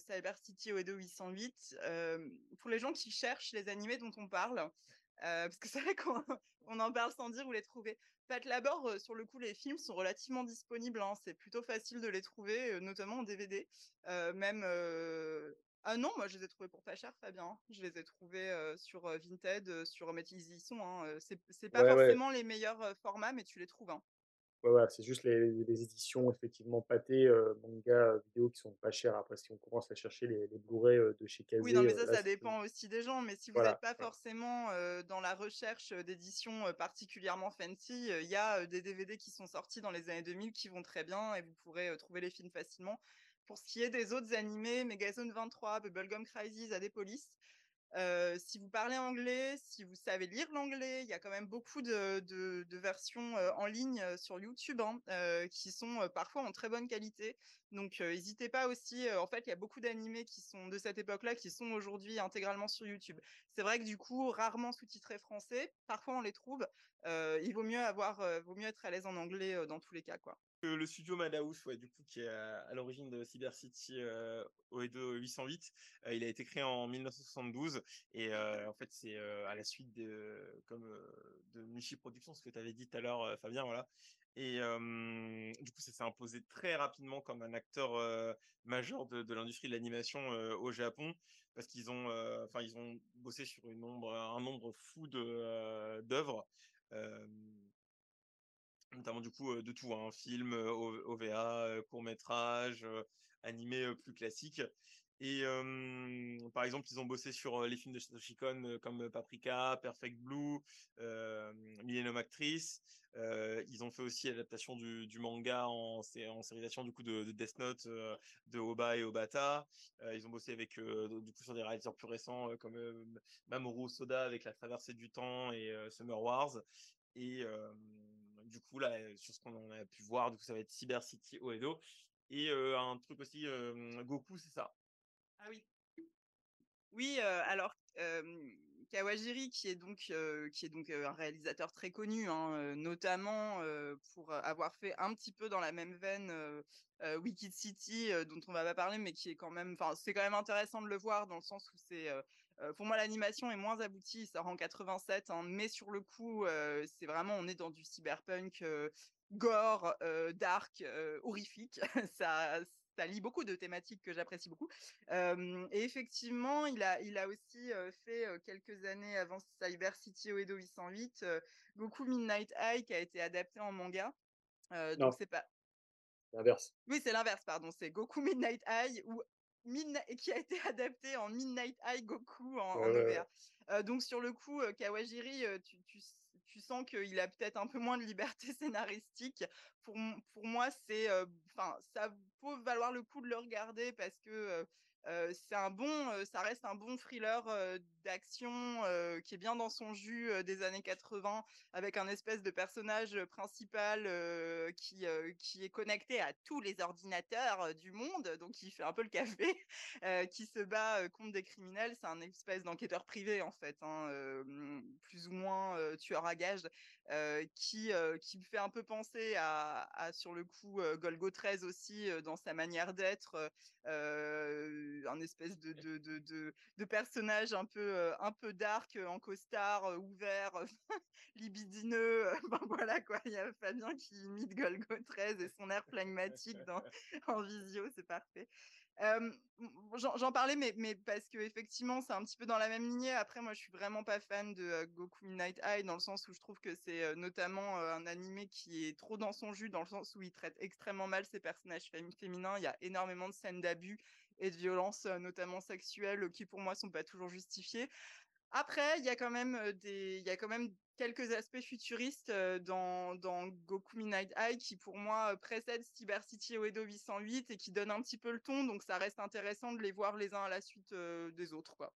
Cyber City Oedo 808, hem, pour les gens qui cherchent les animés dont on parle, parce que c'est vrai qu'on on en parle sans dire où les trouver. Pat Labor, sur le coup, les films sont relativement disponibles, hein, c'est plutôt facile de les trouver, notamment en DVD. Même, ah non, moi je les ai trouvés pour pas cher, Fabien. Je les ai trouvés, sur, Vinted, sur mais ils y sont, hein, c'est pas Ouais, ouais. forcément les meilleurs, formats, mais tu les trouves, hein. Ouais, c'est juste les les éditions effectivement pâtées, heu, manga, vidéo qui sont pas chères. Après si on commence à chercher les les Blu-ray, heu, de chez Oui, non, Kazé, mais heu, ça, là ça dépend aussi des gens, mais si vous êtes voilà, pas forcément, heu, dans la recherche, d'éditions, particulièrement fancy, il y a, des DVD qui sont sortis dans les années 2000 qui vont très bien et vous pourrez, trouver les films facilement. Pour ce qui est des autres animés, Megazone 23, Bubblegum Crisis, Adepolis, si vous parlez anglais, si vous savez lire l'anglais, il y a quand même beaucoup de versions, en ligne, sur YouTube, hein, qui sont, parfois en très bonne qualité. Donc heu, hésitez pas aussi, en fait, il y a beaucoup d'animés qui sont de cette époque-là, qui sont aujourd'hui intégralement sur YouTube. C'est vrai que du coup, rarement sous-titrés français, parfois on les trouve, il vaut mieux avoir, vaut mieux être à l'aise en anglais, dans tous les cas, quoi. Le studio Madhouse, ouais, du coup, qui est à l'origine de Cyber City, heu, Oedo 808, heu, il a été créé en 1972 et heu, en fait, c'est, heu, à la suite de comme, de Mushi Production, ce que tu avais dit tout à l'heure, heu, Fabien, voilà et du coup, ça s'est imposé très rapidement comme un acteur, majeur de l'industrie de l'animation, au Japon. Parce qu'ils ont, enfin, ils ont bossé sur un nombre fou de, d'œuvres, notamment du coup, heu, de tout, hein, film, heu, O OVA, heu, court métrage, animé, plus classique et par exemple, ils ont bossé sur, les films de Satoshi Kon, comme Paprika, Perfect Blue, hem, Millennium Actress. Heu, ils ont fait aussi l'adaptation du manga en en du coup de de Death Note, de Ohba et Obata. Ils ont bossé avec, du coup sur des réalisateurs plus récents, comme, Mamoru Hosoda avec La Traversée du Temps et Summer Wars du coup là, heu, sur ce qu'on a pu voir, du coup, ça va être Cyber City Oedo et heu, un truc aussi, hem, Goku, c'est ça? Ah oui. Oui, alors, Kawajiri qui est donc, qui est donc, un réalisateur très connu, hein, notamment, pour avoir fait un petit peu dans la même veine, Wicked City, dont on va pas parler, mais qui est quand même enfin, c'est quand même intéressant de le voir dans le sens où c'est, pour moi l'animation est moins aboutie, il sort en 87, hein, mais sur le coup, c'est vraiment on est dans du cyberpunk, gore, dark, horrifique. Ça ça lie beaucoup de thématiques que j'apprécie beaucoup. Et effectivement, il a il a aussi, fait, quelques années avant Cyber City Oedo 808, heu, Goku Midnight High qui a été adapté en manga. Donc c'est pas L'inverse. Oui, c'est l'inverse, pardon, c'est Goku Midnight High ou Qui a été adapté en Midnight High Goku en Ouais, en OVA. Heu, donc sur le coup, heu, Kawajiri, heu, tu tu tu sens qu'il a peut-être un peu moins de liberté scénaristique. pour, pour moi, c'est, enfin, ça peut valoir le coup de le regarder parce que c'est un bon, ça reste un bon thriller d'action qui est bien dans son jus des années 80, avec un espèce de personnage principal qui, qui est connecté à tous les ordinateurs du monde, donc il fait un peu le café, qui se bat contre des criminels. C'est un espèce d'enquêteur privé en fait, hein, plus ou moins tueur à gages, qui, qui me fait un peu penser à, à sur le coup Golgo 13 aussi dans sa manière d'être un espèce de, de, de, de, personnage un peu, un peu dark, en costard, ouvert, libidineux. ben voilà quoi, il y a Fabien qui imite Golgo 13 et son air flegmatique dans, en visio, c'est parfait. J'en parlais, mais, mais parce que effectivement, c'est un petit peu dans la même lignée. Après, moi, je suis vraiment pas fan de Goku Midnight High dans le sens où je trouve que c'est notamment un animé qui est trop dans son jus, dans le sens où il traite extrêmement mal ses personnages féminins. Il y a énormément de scènes d'abus et de violences, notamment sexuelles, qui pour moi sont pas toujours justifiées. Après, il y a quand même des, il y a quand même quelques aspects futuristes dans, dans Goku Midnight High qui pour moi précèdent Cyber City Edo 808 et qui donnent un petit peu le ton, donc ça reste intéressant de les voir les uns à la suite des autres, quoi.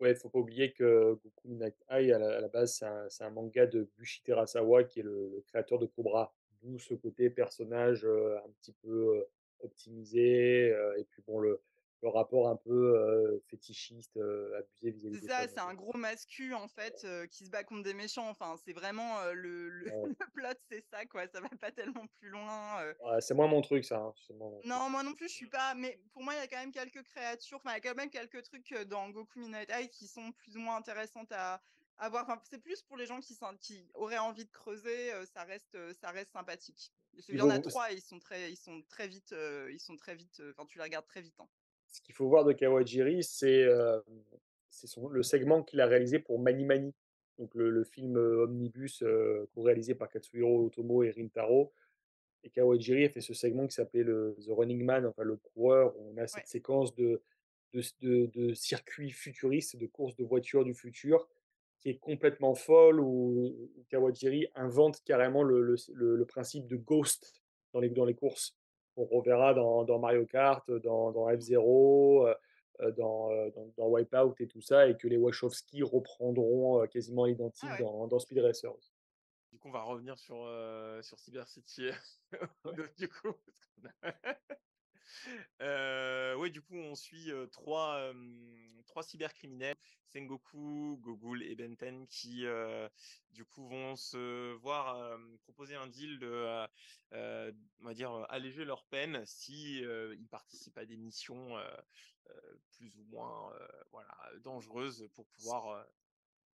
Ouais, faut pas oublier que Goku Midnight High, à la, à la base, c'est un, un, manga de Bushi Terasawa, qui est le, le créateur de Cobra. D'où ce côté personnage un petit peu optimisé. et puis bon, le, le rapport un peu fétichiste, abusé vis-à-vis C'est ça, c'est un gros mascu en fait qui se bat contre des méchants. Enfin, c'est vraiment le, le, Ouais. le plot, c'est ça quoi. Ça va pas tellement plus loin. Ouais, c'est moins mon truc, ça. hein, mon. Non, moi non plus, je suis pas. Mais pour moi, il y a quand même quelques créatures. Enfin, il y a quand même quelques trucs dans Goku Midnight High qui sont plus ou moins intéressantes à, à voir. Enfin, c'est plus pour les gens qui, qui auraient envie de creuser. ça reste, ça reste sympathique. Il y en a trois. Et ils sont très, ils sont très vite. ils sont très vite. Enfin, tu les regardes très vite. Hein. Ce qu'il faut voir de Kawajiri, c'est euh, le segment qu'il a réalisé pour Mani Mani, donc le, le film omnibus euh, réalisé par Katsuhiro Otomo et Rintaro. Et Kawajiri a fait ce segment qui s'appelait le The Running Man, enfin le coureur. Où on a cette Ouais. séquence de, de, de, de circuits futuristes, de courses de voitures du futur, qui est complètement folle, où, Kawajiri invente carrément le, le, le, le principe de ghost dans les, dans les courses on reverra dans, dans, Mario Kart, dans, dans F-Zero, euh, dans, dans, dans, Wipeout et tout ça, et que les Wachowski reprendront quasiment identique Ah ouais. dans, Speed Racer. Du coup, on va revenir sur, euh, sur Cyber City. du coup, euh, ouais, du coup, on suit euh, trois, euh, trois cybercriminels, Sengoku, Gogul et Benten, qui du coup vont se voir proposer un deal de, on va dire, alléger leur peine si ils participent à des missions plus ou moins, voilà, dangereuses pour pouvoir.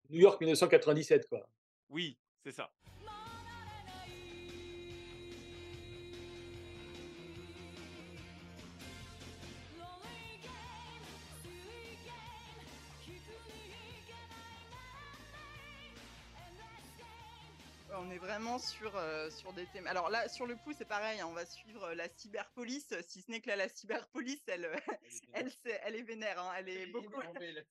New York 1997, quoi. Oui, c'est ça. Est vraiment sur, euh, sur des thèmes. Alors là, sur le coup, c'est pareil, hein, on va suivre la cyberpolice, si ce n'est que là, la cyberpolice, elle, elle, elle, elle est vénère, hein, elle est beaucoup.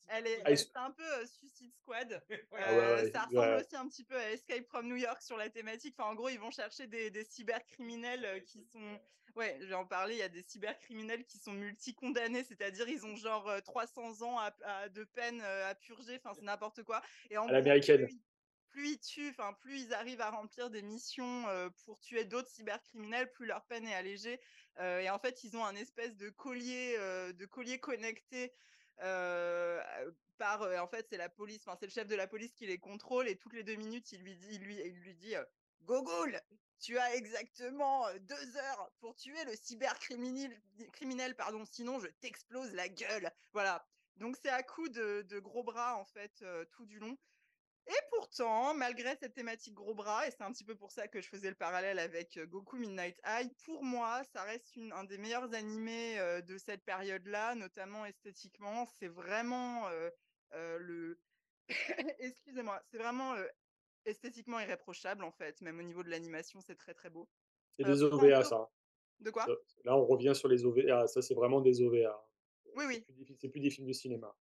Elle est, elle, c'est un peu euh, Suicide Squad. Euh, ouais, ouais, ça ressemble aussi un petit peu à Escape from New York sur la thématique. Enfin, en gros, ils vont chercher des, des cybercriminels qui sont. Ouais, je vais en parler. Il y a des cybercriminels qui sont multi-condamnés, c'est-à-dire ils ont genre 300 ans à, à, de peine à purger. Enfin, c'est n'importe quoi. Et en à l'américaine plus ils tuent, enfin plus ils arrivent à remplir des missions pour tuer d'autres cybercriminels, plus leur peine est allégée. Et en fait, ils ont un espèce de collier, de collier connecté par, en fait, c'est la police, enfin c'est le chef de la police qui les contrôle et toutes les deux minutes, il lui dit, il lui, il lui dit, Gogol, tu as exactement deux heures pour tuer le cybercriminel, criminel, pardon, sinon je t'explose la gueule. Voilà. Donc c'est à coup de, gros bras en fait tout du long. Et pourtant, malgré cette thématique gros bras, et c'est un petit peu pour ça que je faisais le parallèle avec Goku Midnight High, pour moi, ça reste une, un des meilleurs animés euh, de cette période-là, notamment esthétiquement. C'est vraiment euh, euh, le. Excusez-moi, c'est vraiment esthétiquement irréprochable en fait, même au niveau de l'animation, c'est très très beau. C'est des OVA, ça. De quoi? Là, on revient sur les OVA. Ça, c'est vraiment des OVA. Oui, oui. C'est plus, plus, des films de cinéma.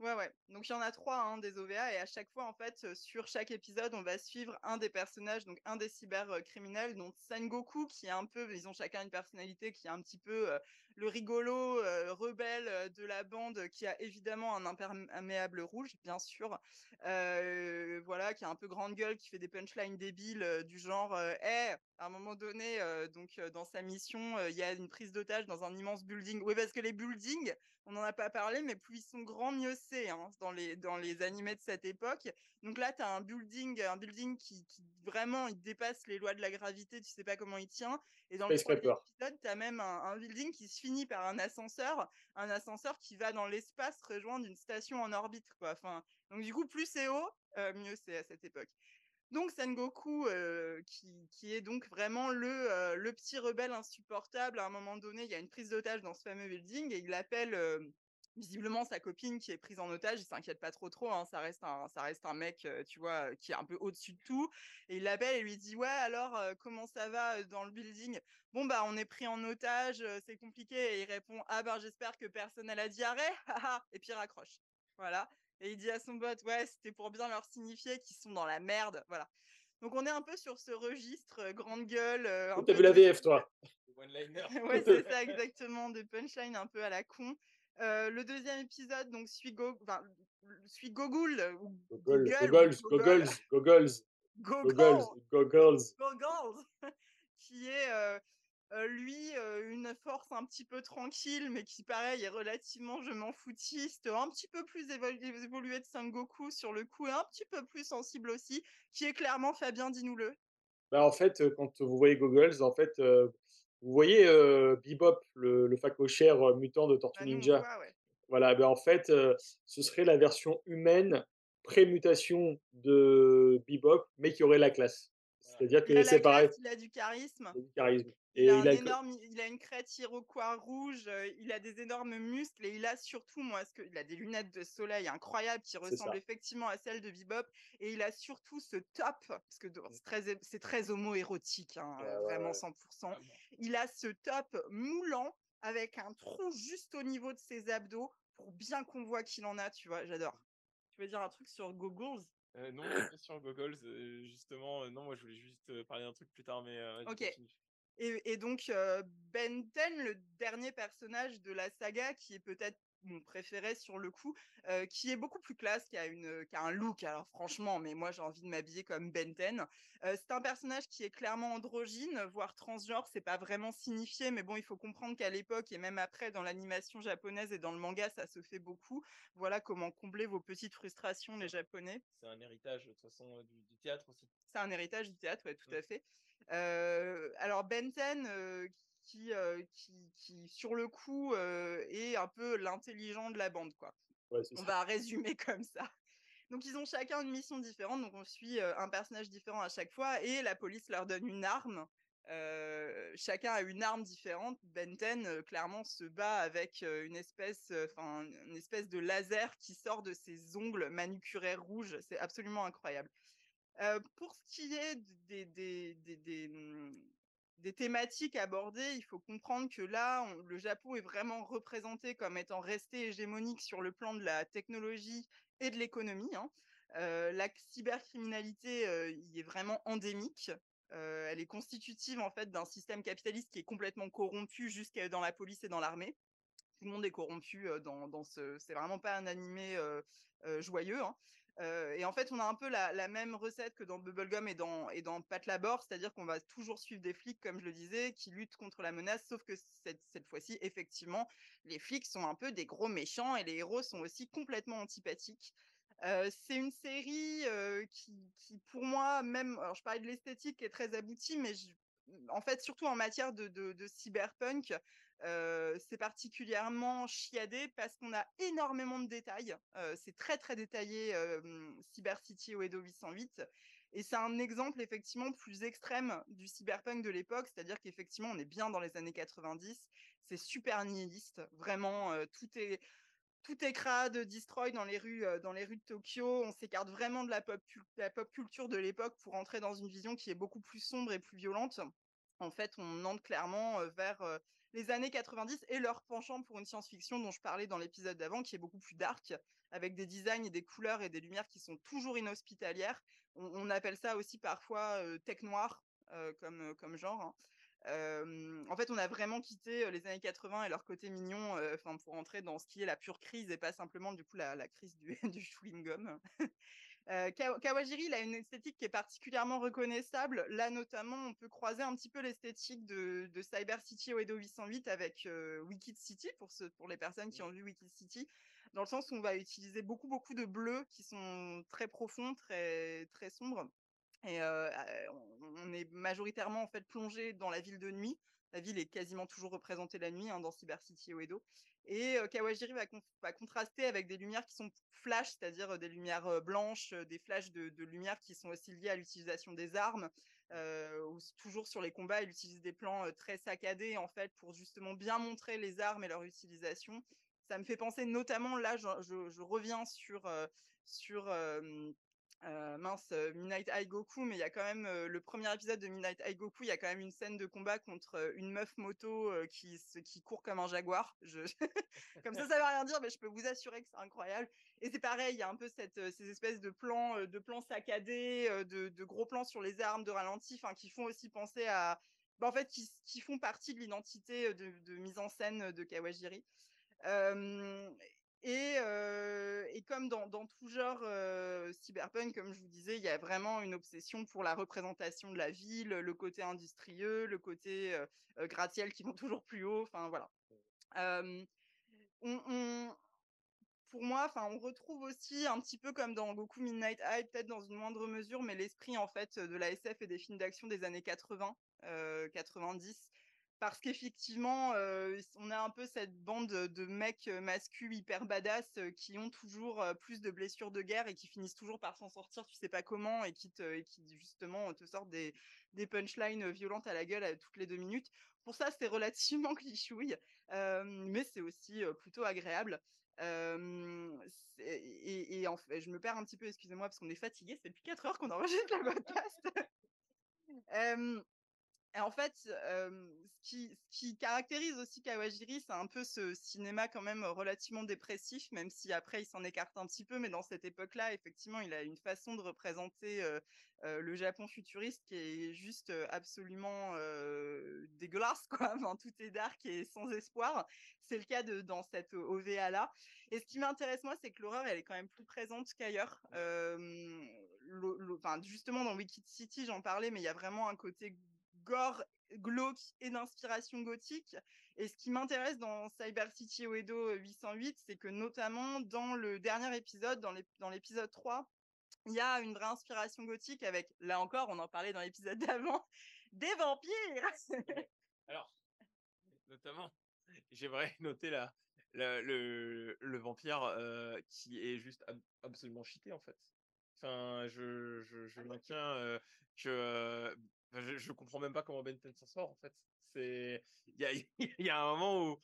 Ouais, ouais. Donc il y en a trois hein, des OVA et à chaque fois, en fait, sur chaque épisode, on va suivre un des personnages, donc un des cybercriminels, donc Sengoku, qui est un peu, ils ont chacun une personnalité qui est un petit peu le rigolo, euh, rebelle euh, de la bande, qui a évidemment un imperméable rouge, bien sûr. Euh, voilà, qui a un peu grande gueule, qui fait des punchlines débiles du genre, Eh, à un moment donné, donc dans sa mission, il y a une prise d'otage dans un immense building. Oui, parce que les buildings, on n'en a pas parlé, mais plus ils sont grands, mieux c'est hein, dans, les, dans les animés de cette époque. Donc là, tu as un building, un building qui, qui vraiment il dépasse les lois de la gravité, tu sais pas comment il tient. Et dans le premier épisode, tu as même un, un building qui se finit par un ascenseur, un ascenseur qui va dans l'espace rejoindre une station en orbite. Quoi. Enfin, donc du coup, plus c'est haut, euh, mieux c'est à cette époque. Donc Sengoku, euh, qui, qui est donc vraiment le, euh, le petit rebelle insupportable, à un moment donné, il y a une prise d'otage dans ce fameux building et il appelle visiblement sa copine qui est prise en otage. Il s'inquiète pas trop trop, hein, ça reste un, ça reste un mec, euh, tu vois, qui est un peu au-dessus de tout. Et il l'appelle et lui dit ouais alors euh, comment ça va euh, dans le building? Bon bah on est pris en otage, euh, c'est compliqué. Et il répond ah ben j'espère que personne n'a la diarrhée, et puis il raccroche. Voilà. Et il dit à son pote, ouais, c'était pour bien leur signifier qu'ils sont dans la merde. Voilà. Donc on est un peu sur ce registre, euh, grande gueule. T'as vu la de- VF, toi? One-liner. ouais, c'est ça, exactement, des punchlines un peu à la con. Euh, le deuxième épisode, donc, suit, Go... enfin, suit Gogul, ou Goggles, Google, ou goggles, Gogol, goggles, goggles, goggles, Gogol, goggles. Goggles, qui est euh, lui euh, une force un petit peu tranquille, mais qui pareil est relativement je m'en foutiste, un petit peu plus évo- évolué de Sengoku sur le coup et un petit peu plus sensible aussi, qui est clairement Fabien Dinouleux. Bah, en fait, quand vous voyez Goggles, en fait, vous voyez euh, Bebop, le, le facochère euh, mutant de Tortue on Ninja? voit, ouais. Voilà, ben en fait, euh, ce serait la version humaine, pré-mutation de Bebop, mais qui aurait la classe. C'est-à-dire Il a que la c'est pareil, classe, il a du charisme. il a du charisme. Il Et a, il a le- énorme, il a une crête iroquois rouge, euh, il a des énormes muscles et il a surtout, moi, ce que, il a des lunettes de soleil incroyables qui ressemblent effectivement à celles de Bebop et il a surtout ce top, parce que c'est très, é- c'est très homo-érotique, hein, Ouais, euh, ouais, vraiment ouais. 100%. Il a ce top moulant avec un tronc juste au niveau de ses abdos pour bien qu'on voit qu'il en a, tu vois, j'adore. Tu veux dire un truc sur Goggles Euh, non, pas sur Goggles, euh, justement. euh, non, moi, je voulais juste parler d'un truc plus tard, mais Ok. Et, et donc, Ben 10, le dernier personnage de la saga, qui est peut-être mon préféré sur le coup, euh, qui est beaucoup plus classe, qui a, une, qui a un look, alors franchement, mais moi j'ai envie de m'habiller comme Ben 10. Euh, c'est un personnage qui est clairement androgyne, voire transgenre, c'est pas vraiment signifié, mais bon, il faut comprendre qu'à l'époque, et même après, dans l'animation japonaise et dans le manga, ça se fait beaucoup. Voilà comment combler vos petites frustrations, les japonais. C'est un héritage, de toute façon, euh, du, du théâtre aussi. C'est un héritage du théâtre, ouais, tout Mm. à fait. Euh, alors Benten, euh, qui, euh, qui, qui, sur le coup, euh, est un peu l'intelligent de la bande, quoi. Ouais, On ça. va résumer comme ça. Donc ils ont chacun une mission différente, donc on suit euh, un personnage différent à chaque fois, et la police leur donne une arme. Euh, chacun a une arme différente. Benten euh, clairement se bat avec euh, une espèce, enfin une espèce de laser qui sort de ses ongles manucurés rouges. C'est absolument incroyable. Pour ce qui est des, des, des, des, thématiques abordées, il faut comprendre que là, le Japon est vraiment représenté comme étant resté hégémonique sur le plan de la technologie et de l'économie. hein. Euh, la cybercriminalité euh, y est vraiment endémique. Euh, elle est constitutive en fait d'un système capitaliste qui est complètement corrompu jusqu'à dans la police et dans l'armée. Tout le monde est corrompu dans, ce. C'est vraiment pas un animé joyeux. hein. Et en fait, on a un peu la, même recette que dans Bubblegum et dans, et dans Pat Labor, c'est-à-dire qu'on va toujours suivre des flics, comme je le disais, qui luttent contre la menace, sauf que cette, fois-ci, effectivement, les flics sont un peu des gros méchants et les héros sont aussi complètement antipathiques. C'est une série qui, pour moi, même, alors je parlais de l'esthétique qui est très aboutie, mais en fait, surtout en matière de cyberpunk, c'est particulièrement chiadé parce qu'on a énormément de détails. C'est très très détaillé Cyber City Oedo 808 et c'est un exemple effectivement plus extrême du cyberpunk de l'époque, c'est-à-dire qu'effectivement on est bien dans les années 90, c'est super nihiliste, vraiment tout est tout destroy dans les rues, dans les rues de Tokyo. On s'écarte vraiment de la pop culture de l'époque pour entrer dans une vision qui est beaucoup plus sombre et plus violente. En fait, on entre clairement vers les années 90 et leur penchant pour une science-fiction dont je parlais dans l'épisode d'avant, qui est beaucoup plus dark, avec des designs et des couleurs et des lumières qui sont toujours inhospitalières. On, appelle ça aussi parfois tech noir comme, comme genre. Hein en fait, on a vraiment quitté les années 80 et leur côté mignon, pour entrer dans ce qui est la pure crise et pas simplement du coup la, la crise du, du chewing gum. Kawajiri, il a une esthétique qui est particulièrement reconnaissable. Là, notamment, on peut croiser un petit peu l'esthétique de, de, Cyber City Edo 808 avec Wicked City, pour, ce, pour les personnes qui ont vu Wicked City, dans le sens où on va utiliser beaucoup, beaucoup de bleus qui sont très profonds, très, très sombres. Et on est majoritairement en fait plongé dans la ville de nuit. La ville est quasiment toujours représentée la nuit hein, dans Cyber City et Uedo. Et Kawajiri va, contraster avec des lumières qui sont flash, c'est-à-dire des lumières blanches, des flashs de, de lumière qui sont aussi liés à l'utilisation des armes. Euh, toujours sur les combats, il utilise des plans très saccadés en fait pour justement bien montrer les armes et leur utilisation. Ça me fait penser notamment là, je, je, je reviens sur sur euh, mince, euh, Midnight Eye Goku, mais il y a quand même euh, le premier épisode de Midnight Eye Goku, il y a quand même une scène de combat contre une meuf moto qui, qui court comme un jaguar. Comme ça, ça veut rien dire, mais je peux vous assurer que c'est incroyable. Et c'est pareil, il y a un peu ces espèces de plans, de plans saccadés, de, gros plans sur les armes, de ralenti, qui font aussi penser à, bah, en fait, qui, font partie de l'identité de, mise en scène de Kawajiri. Euh, et, euh, et, comme dans, tout genre euh, cyberpunk, comme je vous disais, il y a vraiment une obsession pour la représentation de la ville, le côté industrieux, le côté euh, euh gratte-ciel qui vont toujours plus haut. Enfin voilà. Pour moi, enfin, on retrouve aussi un petit peu comme dans Goku Midnight High, peut-être dans une moindre mesure, mais l'esprit en fait de la SF et des films d'action des années 80, 90 parce qu'effectivement, euh, on a un peu cette bande de mecs masculins hyper badass qui ont toujours plus de blessures de guerre et qui finissent toujours par s'en sortir, tu sais pas comment, et qui, justement te sortent des, punchlines violentes à la gueule toutes les deux minutes. Pour ça, c'est relativement clichouille, euh, mais c'est aussi plutôt agréable. Euh, et, en fait, je me perds un petit peu, excusez-moi, parce qu'on est fatigué, c'est depuis 4 heures qu'on enregistre le podcast. euh, en fait, ce, qui, caractérise aussi Kawajiri, c'est un peu ce cinéma quand même relativement dépressif, même si après il s'en écarte un petit peu, mais dans cette époque-là, effectivement, il a une façon de représenter le Japon futuriste qui est juste absolument dégueulasse, quoi. Tout est dark et sans espoir. C'est le cas de, dans cette OVA-là. Et ce qui m'intéresse, moi, c'est que l'horreur, elle est quand même plus présente qu'ailleurs. Enfin, justement, dans Wicked City, j'en parlais, mais il y a vraiment un côté gore, glauque et d'inspiration gothique. Et ce qui m'intéresse dans Cyber City Oedo 808, c'est que notamment dans le dernier épisode, dans l'épisode 3, il y a une vraie inspiration gothique avec, là encore, on en parlait dans l'épisode d'avant, des vampires. Alors, notamment, j'aimerais noter la, la, le, le vampire euh, qui est juste ab absolument cheaté en fait. Enfin, je, je, je maintiens euh, que euh, je, je comprends même pas comment Benten s'en sort en fait. C'est il y a, y a un moment où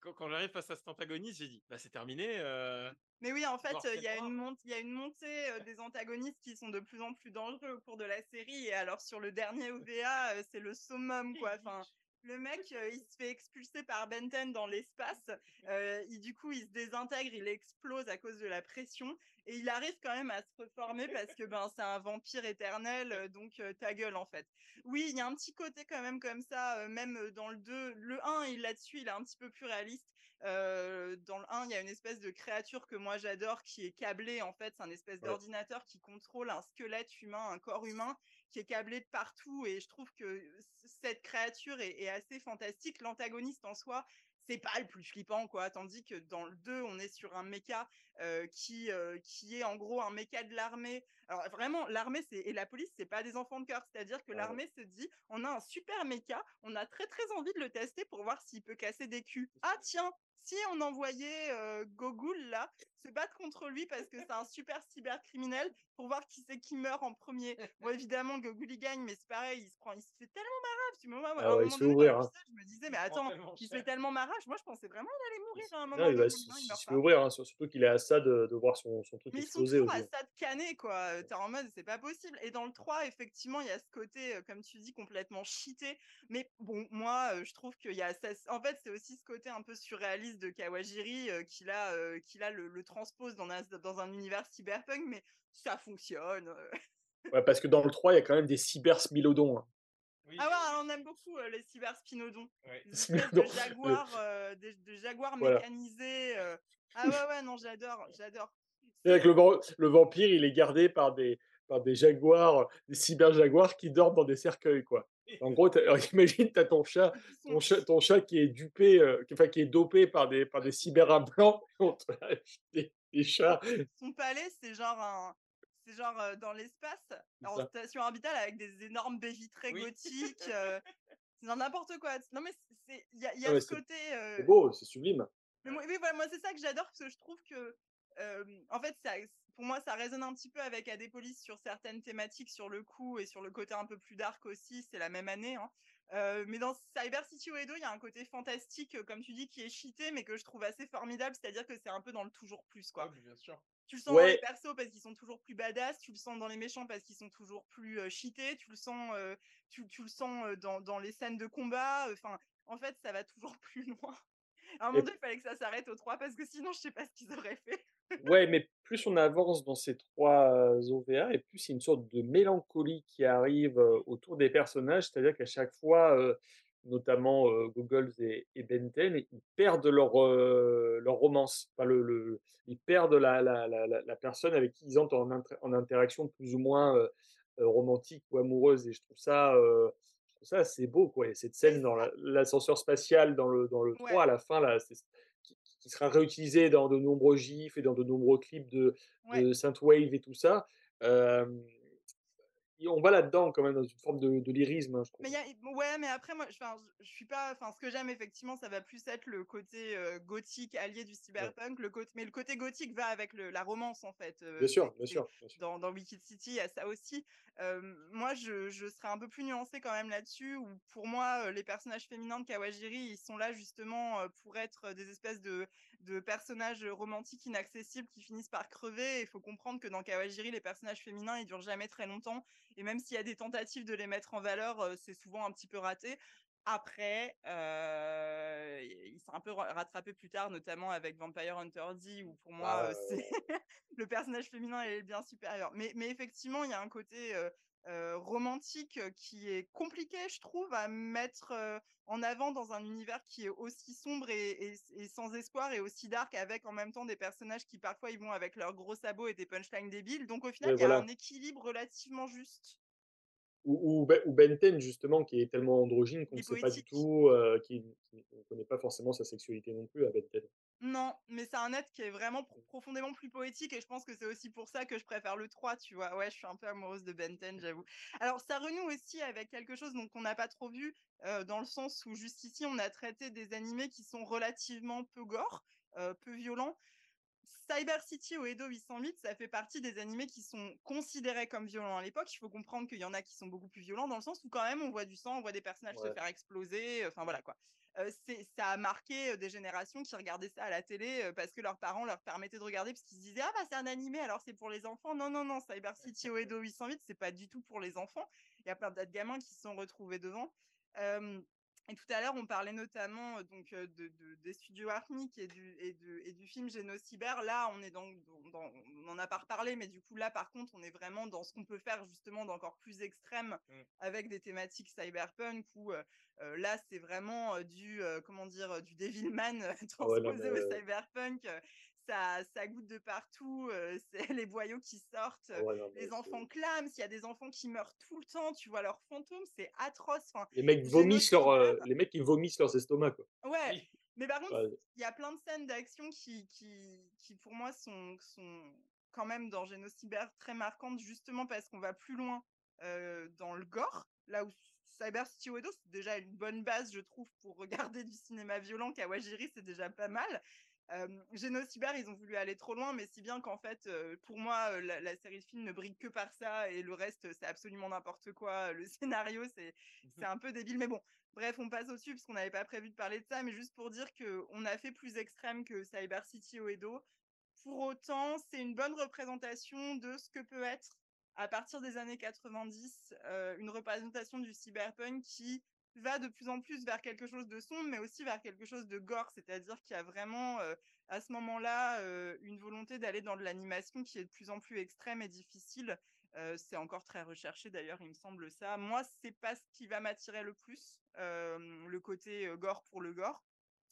quand, quand j'arrive face à cet antagoniste, j'ai dit bah c'est terminé. Euh... Mais oui, en fait, il y a une montée, il y a une montée euh, des antagonistes qui sont de plus en plus dangereux au cours de la série. Et alors sur le dernier OVA, euh, c'est le summum quoi. Enfin, le mec, euh, il se fait expulser par Benten dans l'espace. Euh, du coup, il se désintègre, il explose à cause de la pression. Et il arrive quand même à se reformer parce que ben c'est un vampire éternel, euh, donc euh, ta gueule en fait. Oui, il y a un petit côté quand même comme ça, euh, même dans le 2. Le 1, il là-dessus, il est un petit peu plus réaliste. Euh, dans le 1, il y a une espèce de créature que moi j'adore qui est câblée en fait, c'est un espèce ouais. d'ordinateur qui contrôle un squelette humain, un corps humain qui est câblé de partout et je trouve que cette créature est, est assez fantastique. L'antagoniste en soi, c'est pas le plus flippant quoi. Tandis que dans le 2 on est sur un méca euh, qui euh, qui est en gros un méca de l'armée. Alors vraiment l'armée c'est et la police c'est pas des enfants de cœur. C'est-à-dire que ouais. l'armée se dit on a un super méca on a très très envie de le tester pour voir s'il peut casser des culs. Ah tiens si on envoyait euh, Gogul là se battre contre lui parce que c'est un super cybercriminel pour voir qui c'est qui meurt en premier. Bon, évidemment, Gogul il gagne, mais c'est pareil, il se prend, il se fait tellement marrage. Tu vois, moi, Ah ouais, il donné, ouvrir, hein. ça, je me disais, mais attends, il se fait tellement marage. Moi, je pensais vraiment qu'il allait mourir à un moment. Non, il va, il il se fait ouvrir, hein, sur- surtout qu'il est à ça de, de voir son, son truc Mais ils sont exploser toujours aussi. à ça de canner, quoi. Euh, T'es en mode, c'est pas possible. Et dans le 3, effectivement, il y a ce côté, euh, comme tu dis, complètement cheaté. Mais bon, moi, euh, je trouve qu'il y a ça. En fait, c'est aussi ce côté un peu surréaliste de Kawajiri euh, qu'il a, euh, qu'il a le, le transpose dans un, dans un univers cyberpunk, mais ça fonctionne. euh. Ouais, parce que dans le 3, il y a quand même des cyber-smilodons. hein. Oui. Ah ouais, on aime beaucoup euh, les cyberspinodons. Ouais. De jaguars, euh, des, de jaguars Voilà. mécanisés. euh. Ah ouais, ouais, non, j'adore, j'adore. Le, le vampire, il est gardé par des, par des jaguars, des cyber-jaguars qui dorment dans des cercueils, quoi. En gros, imagine, tu as ton chat, ton chat, ton chat qui est dupé, euh, qui- enfin, qui est dopé par des, par des cyber-implants. On te des, des chats. son palais, c'est genre un. C'est genre euh, dans l'espace, en station orbitale avec des énormes baies vitrées Oui. gothiques. euh, c'est dans n'importe quoi. Non, mais. Il y a, y a Ah ce côté. euh, C'est beau, c'est sublime. mais moi, oui, voilà, moi c'est ça que j'adore parce que je trouve que, euh, en fait, ça, pour moi, ça résonne un petit peu avec Adepolis sur certaines thématiques, sur le coup et sur le côté un peu plus dark aussi. C'est la même année. hein. Euh, mais dans Cyber City Oedo, il y a un côté fantastique, comme tu dis, qui est cheaté, mais que je trouve assez formidable. C'est-à-dire que c'est un peu dans le toujours plus, quoi. Ouais, mais bien sûr. Tu le sens dans les persos parce qu'ils sont toujours plus badass, tu le sens dans les méchants parce qu'ils sont toujours plus euh, cheatés, tu le sens, euh, tu, tu le sens euh, dans, dans les scènes de combat. Enfin, en fait, ça va toujours plus loin. À un moment donné, il fallait que ça s'arrête au 3 parce que sinon, je sais pas ce qu'ils auraient fait. Ouais, mais plus on avance dans ces trois OVA, et plus il y a une sorte de mélancolie qui arrive autour des personnages, c'est-à-dire qu'à chaque fois, euh, notamment euh, Googles et, et Benten, ils perdent leur, euh, leur romance. Enfin, le, le- ils perdent la, la, la, la- personne avec qui ils entrent en, inter- en interaction plus ou moins romantique ou amoureuse. Et je trouve ça, ça assez beau. Quoi. Et cette scène dans la- l'ascenseur spatial dans le, dans le 3, Ouais. à la fin, là, c'est- qui, qui sera réutilisé dans de nombreux gifs et dans de nombreux clips de, Ouais. de Synthwave et tout ça. Euh, on va là-dedans quand même dans une forme de, de lyrisme, hein. Mais y a- ouais, mais après, moi, je, suis pas. Enfin, ce que j'aime effectivement, ça va plus être le côté euh, gothique allié du cyberpunk. Le côté, mais le côté gothique va avec le- la romance en fait. euh, Bien sûr, bien sûr. bien sûr. dans, dans Wicked City, il y a ça aussi. Euh, moi, je, je serais un peu plus nuancée quand même là-dessus, où pour moi, les personnages féminins de Kawajiri, ils sont là justement pour être des espèces de, de personnages romantiques inaccessibles qui finissent par crever. Il faut comprendre que dans Kawajiri, les personnages féminins, ils durent jamais très longtemps. Et même s'il y a des tentatives de les mettre en valeur, euh, c'est souvent un petit peu raté. Après, euh, il s'est un peu ra- rattrapé plus tard, notamment avec Vampire Hunter D, où pour moi, Ah, euh, c'est le personnage féminin est bien supérieur. Mais, mais effectivement, il y a un côté euh, euh, romantique euh, qui est compliqué, je trouve, à mettre euh, en avant dans un univers qui est aussi sombre et, et- et sans espoir et aussi dark, avec en même temps des personnages qui parfois ils vont avec leurs gros sabots et des punchlines débiles. Donc au final, il y a un équilibre relativement juste. Ou, ou, Ben- ou Benten, justement, qui est tellement androgyne qu'on ne sait pas du tout, euh, qui, ne connaît pas forcément sa sexualité non plus à Benten. Non, mais c'est un être qui est vraiment pro- profondément plus poétique et je pense que c'est aussi pour ça que je préfère le 3, tu vois. Ouais, je suis un peu amoureuse de Benten, j'avoue. Alors, ça renoue aussi avec quelque chose qu'on n'a pas trop vu, euh, dans le sens où juste ici, on a traité des animés qui sont relativement peu gore, euh, peu violents. Cyber City ou Edo 808, ça fait partie des animés qui sont considérés comme violents à l'époque. Il faut comprendre qu'il y en a qui sont beaucoup plus violents dans le sens où quand même on voit du sang, on voit des personnages se faire exploser, enfin voilà quoi. Euh, ça a marqué euh, des générations qui regardaient ça à la télé euh, parce que leurs parents leur permettaient de regarder parce qu'ils se disaient ah bah c'est un animé alors c'est pour les enfants. Non non non, Cyber City ou Edo 808 c'est pas du tout pour les enfants. Il y a plein d'autres gamins qui se sont retrouvés devant. Euh, et tout à l'heure, on parlait notamment euh, donc euh, de, de- des studios Arcnic et du, et, de- et du film Génocyber. Là, on est dans, on n'en a pas reparlé, mais du coup là, par contre, on est vraiment dans ce qu'on peut faire justement d'encore plus extrême Mm. avec des thématiques cyberpunk où euh, là, c'est vraiment du euh, comment dire du Devilman Ah transposé au cyberpunk. Euh, Ça, ça goûte de partout. euh, c'est les boyaux qui sortent. Ouais, non, mais Les enfants clament, s'il y a des enfants qui meurent tout le temps, tu vois leurs fantômes, c'est atroce. Enfin, Les mecs vomissent leur, euh, les mecs ils vomissent leurs estomacs quoi. Ouais, Oui. mais par contre, Ouais. il y a plein de scènes d'action qui, qui, qui, pour moi, sont, sont quand même dans Génocyber très marquantes, justement parce qu'on va plus loin euh, dans le gore, là où Cyber Oedo, c'est déjà une bonne base, je trouve, pour regarder du cinéma violent. Kawajiri, c'est déjà pas mal. Euh, Cyber, ils ont voulu aller trop loin, mais si bien qu'en fait, euh, pour moi, la, la, série de films ne brille que par ça, et le reste, c'est absolument n'importe quoi. Le scénario, c'est mmh un peu débile, mais bon. Bref, on passe au-dessus parce qu'on n'avait pas prévu de parler de ça, mais juste pour dire qu'on a fait plus extrême que Cyber City Oedo. Pour autant, c'est une bonne représentation de ce que peut être à partir des années 90, euh, une représentation du cyberpunk qui va de plus en plus vers quelque chose de sombre, mais aussi vers quelque chose de gore, c'est-à-dire qu'il y a vraiment euh, à ce moment-là euh, une volonté d'aller dans de l'animation qui est de plus en plus extrême et difficile. c'est encore très recherché d'ailleurs, il me semble ça. Moi, c'est pas ce qui va m'attirer le plus, le côté gore pour le gore,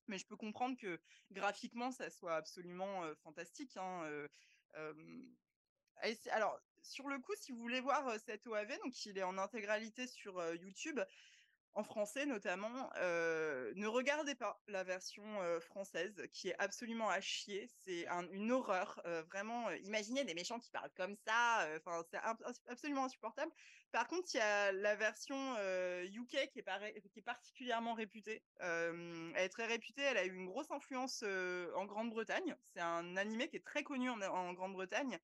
mais je peux comprendre que graphiquement, ça soit absolument fantastique. Hein, alors, sur le coup, si vous voulez voir cet OAV, donc il est en intégralité sur YouTube, en français notamment, ne regardez pas la version française qui est absolument à chier. C'est une horreur, vraiment. imaginez des méchants qui parlent comme ça. Enfin, c'est absolument insupportable. Par contre, il y a la version UK qui est, qui est particulièrement réputée. elle est très réputée. Elle a eu une grosse influence en Grande-Bretagne. C'est un animé qui est très connu en Grande-Bretagne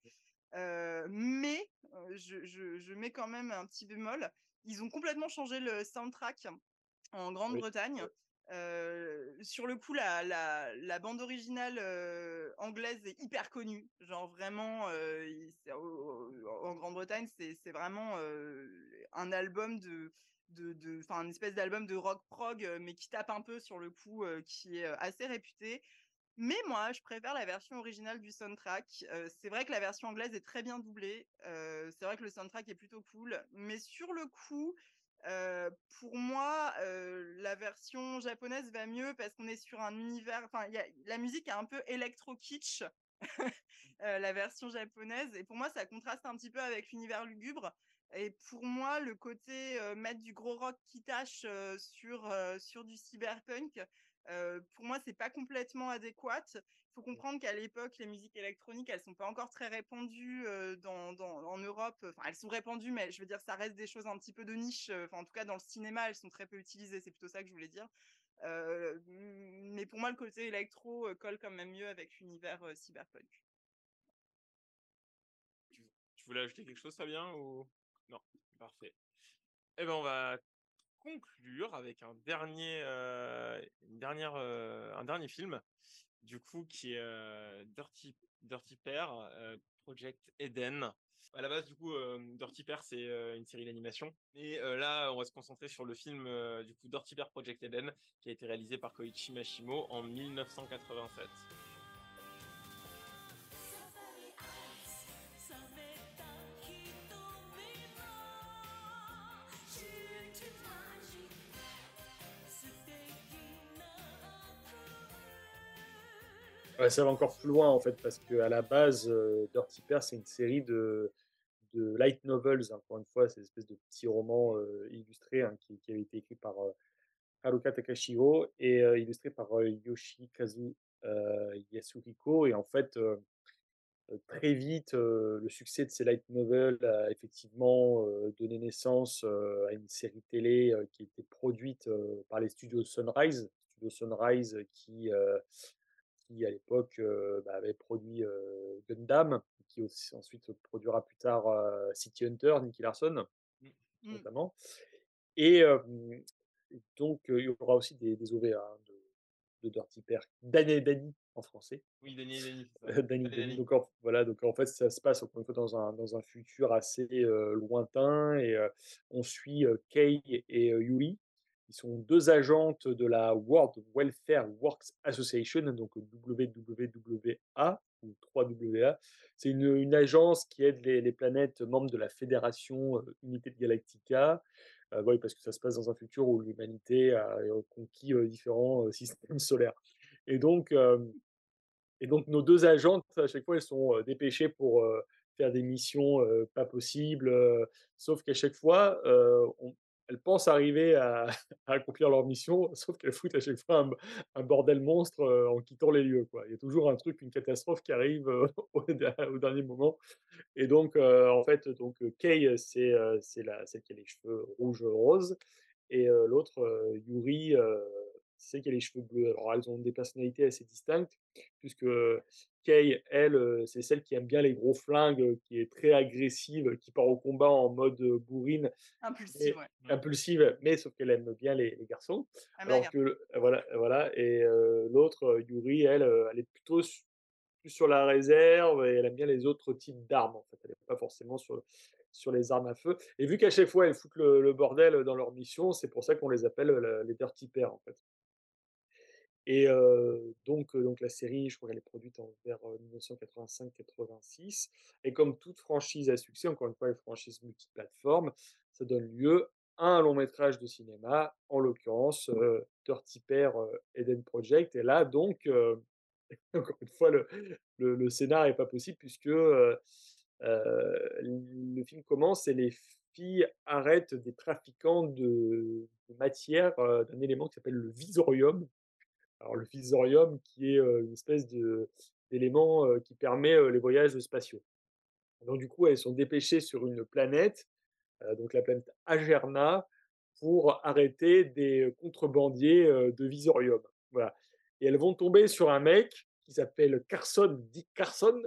mais je, mets quand même un petit bémol. Ils ont complètement changé le soundtrack en Grande-Bretagne. sur le coup, la, la, bande originale anglaise est hyper connue. Genre vraiment, en Grande-Bretagne, c'est vraiment un album de, de, enfin, une espèce d'album de rock prog, mais qui tape un peu sur le coup, qui est assez réputé. Mais moi, je préfère la version originale du soundtrack. c'est vrai que la version anglaise est très bien doublée. c'est vrai que le soundtrack est plutôt cool. Mais sur le coup, pour moi, la version japonaise va mieux parce qu'on est sur un univers. Enfin, la musique est un peu électro-kitsch, la version japonaise. Et pour moi, ça contraste un petit peu avec l'univers lugubre. Et pour moi, le côté mettre du gros rock qui tâche sur, sur du cyberpunk, pour moi, c'est pas complètement adéquat. Il faut comprendre qu'à l'époque, les musiques électroniques, elles sont pas encore très répandues dans, en Europe. Enfin, elles sont répandues, mais je veux dire, ça reste des choses un petit peu de niche. Enfin, en tout cas, dans le cinéma, elles sont très peu utilisées. C'est plutôt ça que je voulais dire. mais pour moi, le côté électro colle quand même mieux avec l'univers cyberpunk. Tu voulais ajouter quelque chose, Fabien ou? Non Parfait. Eh ben, on va conclure avec un dernier, euh, une dernière, euh, un dernier film, du coup, qui est euh, Dirty, Dirty Pair, Project Eden. À la base, du coup, Dirty Pair, c'est une série d'animation. Et là, on va se concentrer sur le film, du coup, Dirty Pair Project Eden, qui a été réalisé par Koichi Mashimo en 1987. Ça va encore plus loin en fait, parce qu'à la base, euh, Dirty Pair, c'est une série de, de light novels. Encore une fois, c'est une espèce de petit roman euh, illustré hein, qui, qui, avait été écrit par euh, Haruka Takashiro et illustré par Yoshikazu Yasuhiko. Et en fait, très vite, le succès de ces light novels a effectivement donné naissance à une série télé qui été produite par les studios Sunrise, studio Sunrise qui qui à l'époque bah, avait produit Gundam, qui aussi, ensuite produira plus tard City Hunter, Nicky Larson, mmh. notamment. Et donc, il y aura aussi des, des OVA hein, de, Dirty Pair. Danny Danny en français. Oui, Danny Danny. Danny, Danny. Donc, voilà, donc en fait, ça se passe encore une fois dans un, dans un futur assez lointain et on suit Kei et Yuri ils sont deux agentes de la World Welfare Works Association, donc WWWA ou 3WA. C'est une, agence qui aide les, planètes membres de la Fédération euh, Unité de Galactica. Euh, oui, parce que ça se passe dans un futur où l'humanité a euh, conquis différents systèmes solaires. Et donc, et donc, nos deux agentes, à chaque fois, elles sont dépêchées pour faire des missions pas possibles. sauf qu'à chaque fois, on, elles pensent arriver à, accomplir leur mission, sauf qu'elles foutent à chaque fois un, bordel monstre euh, en quittant les lieux. Il y a toujours un truc, une catastrophe qui arrive euh, au, dernier moment. Et donc, euh, en fait, donc Kay, c'est celle qui a les cheveux rouges-roses. Et euh, l'autre, Yuri, c'est qui a les cheveux bleus. Alors, elles ont des personnalités assez distinctes, puisque Kay, elle, c'est celle qui aime bien les gros flingues, qui est très agressive, qui part au combat en mode bourrine, Impulsive, mais ouais. impulsive, mais sauf qu'elle aime bien les, les garçons. Ah, Alors que voilà, voilà. Et euh, l'autre, Yuri, elle, elle est plutôt plus sur la réserve et elle aime bien les autres types d'armes. En fait, elle n'est pas forcément sur sur les armes à feu. Et vu qu'à chaque fois elles foutent le, le bordel dans leur mission, c'est pour ça qu'on les appelle les Dirty Pairs en fait. Et euh, donc, euh, donc la série, je crois qu'elle est produite en, vers euh, 1985-86. Et comme toute franchise à succès, encore une fois, les franchises multiplateformes, ça donne lieu à un long métrage de cinéma, en l'occurrence euh, Dirty Pair Eden Project. Et là, donc, encore une fois, le, le, le scénar n'est pas possible puisque le film commence et les filles arrêtent des trafiquants de, de matière, d'un élément qui s'appelle le visorium. Alors le visorium qui est une espèce d'élément qui permet les voyages spatiaux. Donc du coup, elles sont dépêchées sur une planète, donc la planète Agerna, pour arrêter des contrebandiers de visorium. Voilà. Et elles vont tomber sur un mec qui s'appelle Carson, Dick Carson,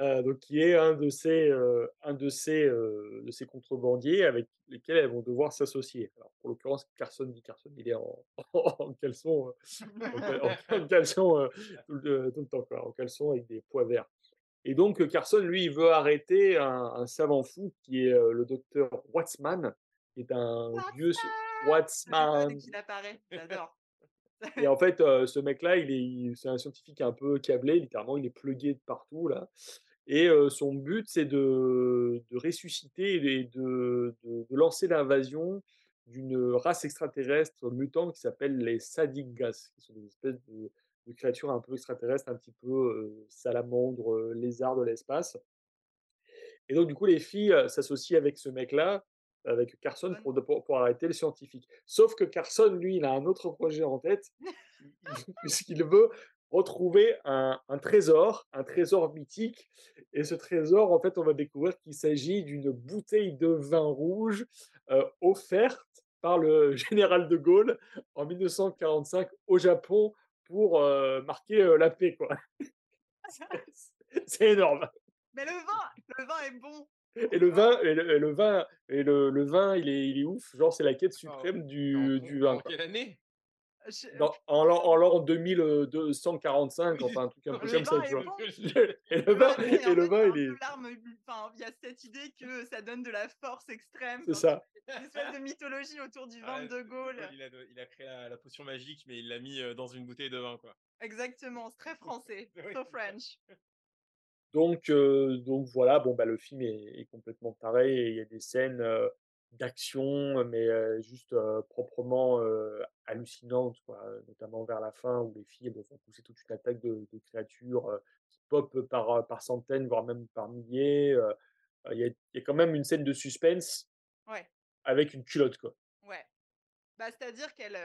euh, donc qui est un de ces, euh, un de ces, euh, de ces contrebandiers avec lesquels elles vont devoir s'associer. Alors, pour l'occurrence, Carson dit Carson, il est en, en caleçon, en, cal- en- en caleçon tout, le, tout le temps, quoi, en caleçon avec des pois verts. Et donc, Carson, lui, il veut arrêter un, un savant fou qui est le docteur Wattsman, qui est un vieux Wattsman, dès qu'il apparaît, j'adore. et en fait, ce mec-là, il est, c'est un scientifique un peu câblé, littéralement, il est plugué de partout là. Et son but, c'est de, ressusciter et de, lancer l'invasion d'une race extraterrestre mutante qui s'appelle les Sadiggas, qui sont des espèces de, créatures un peu extraterrestres, un petit peu euh, salamandres, lézards de l'espace. Et donc, du coup, les filles s'associent avec ce mec-là, avec Carson, pour, pour, pour arrêter le scientifique. Sauf que Carson, lui, il a un autre projet en tête, puisqu'il veut retrouver un, un trésor, un trésor mythique. Et ce trésor, en fait, on va découvrir qu'il s'agit d'une bouteille de vin rouge euh, offerte par le général de Gaulle en 1945 au Japon pour euh, marquer euh, la paix, quoi. C'est- C'est énorme. Mais le vin, le vin est bon. Et le vin, et le, et le vin, et le, le vin, il est, il est ouf. Genre, c'est la quête suprême En, du, du vin. en quelle année? Dans- en l'an en l'an 2245, enfin un truc un peu comme ça, tu vois. Et le vin, et le vin, il est. enfin, il y a cette idée que ça donne de la force extrême. C'est ça. Une espèce de mythologie autour du vin Ouais, de Gaulle. Il a, il a créé la, la potion magique, mais il l'a mis dans une bouteille de vin, quoi. Exactement, c'est très français, so French. Donc, euh, donc voilà, bon, bah, le film est, est complètement et il y a des scènes euh, d'action, mais euh, juste proprement hallucinantes, quoi, notamment vers la fin où les filles elles vont pousser toute une attaque de, de créatures qui popent par, par centaines, voire même par milliers. Il y, a, il y a quand même une scène de suspense Ouais, avec une culotte, quoi. ouais. Bah, c'est-à-dire qu'elle.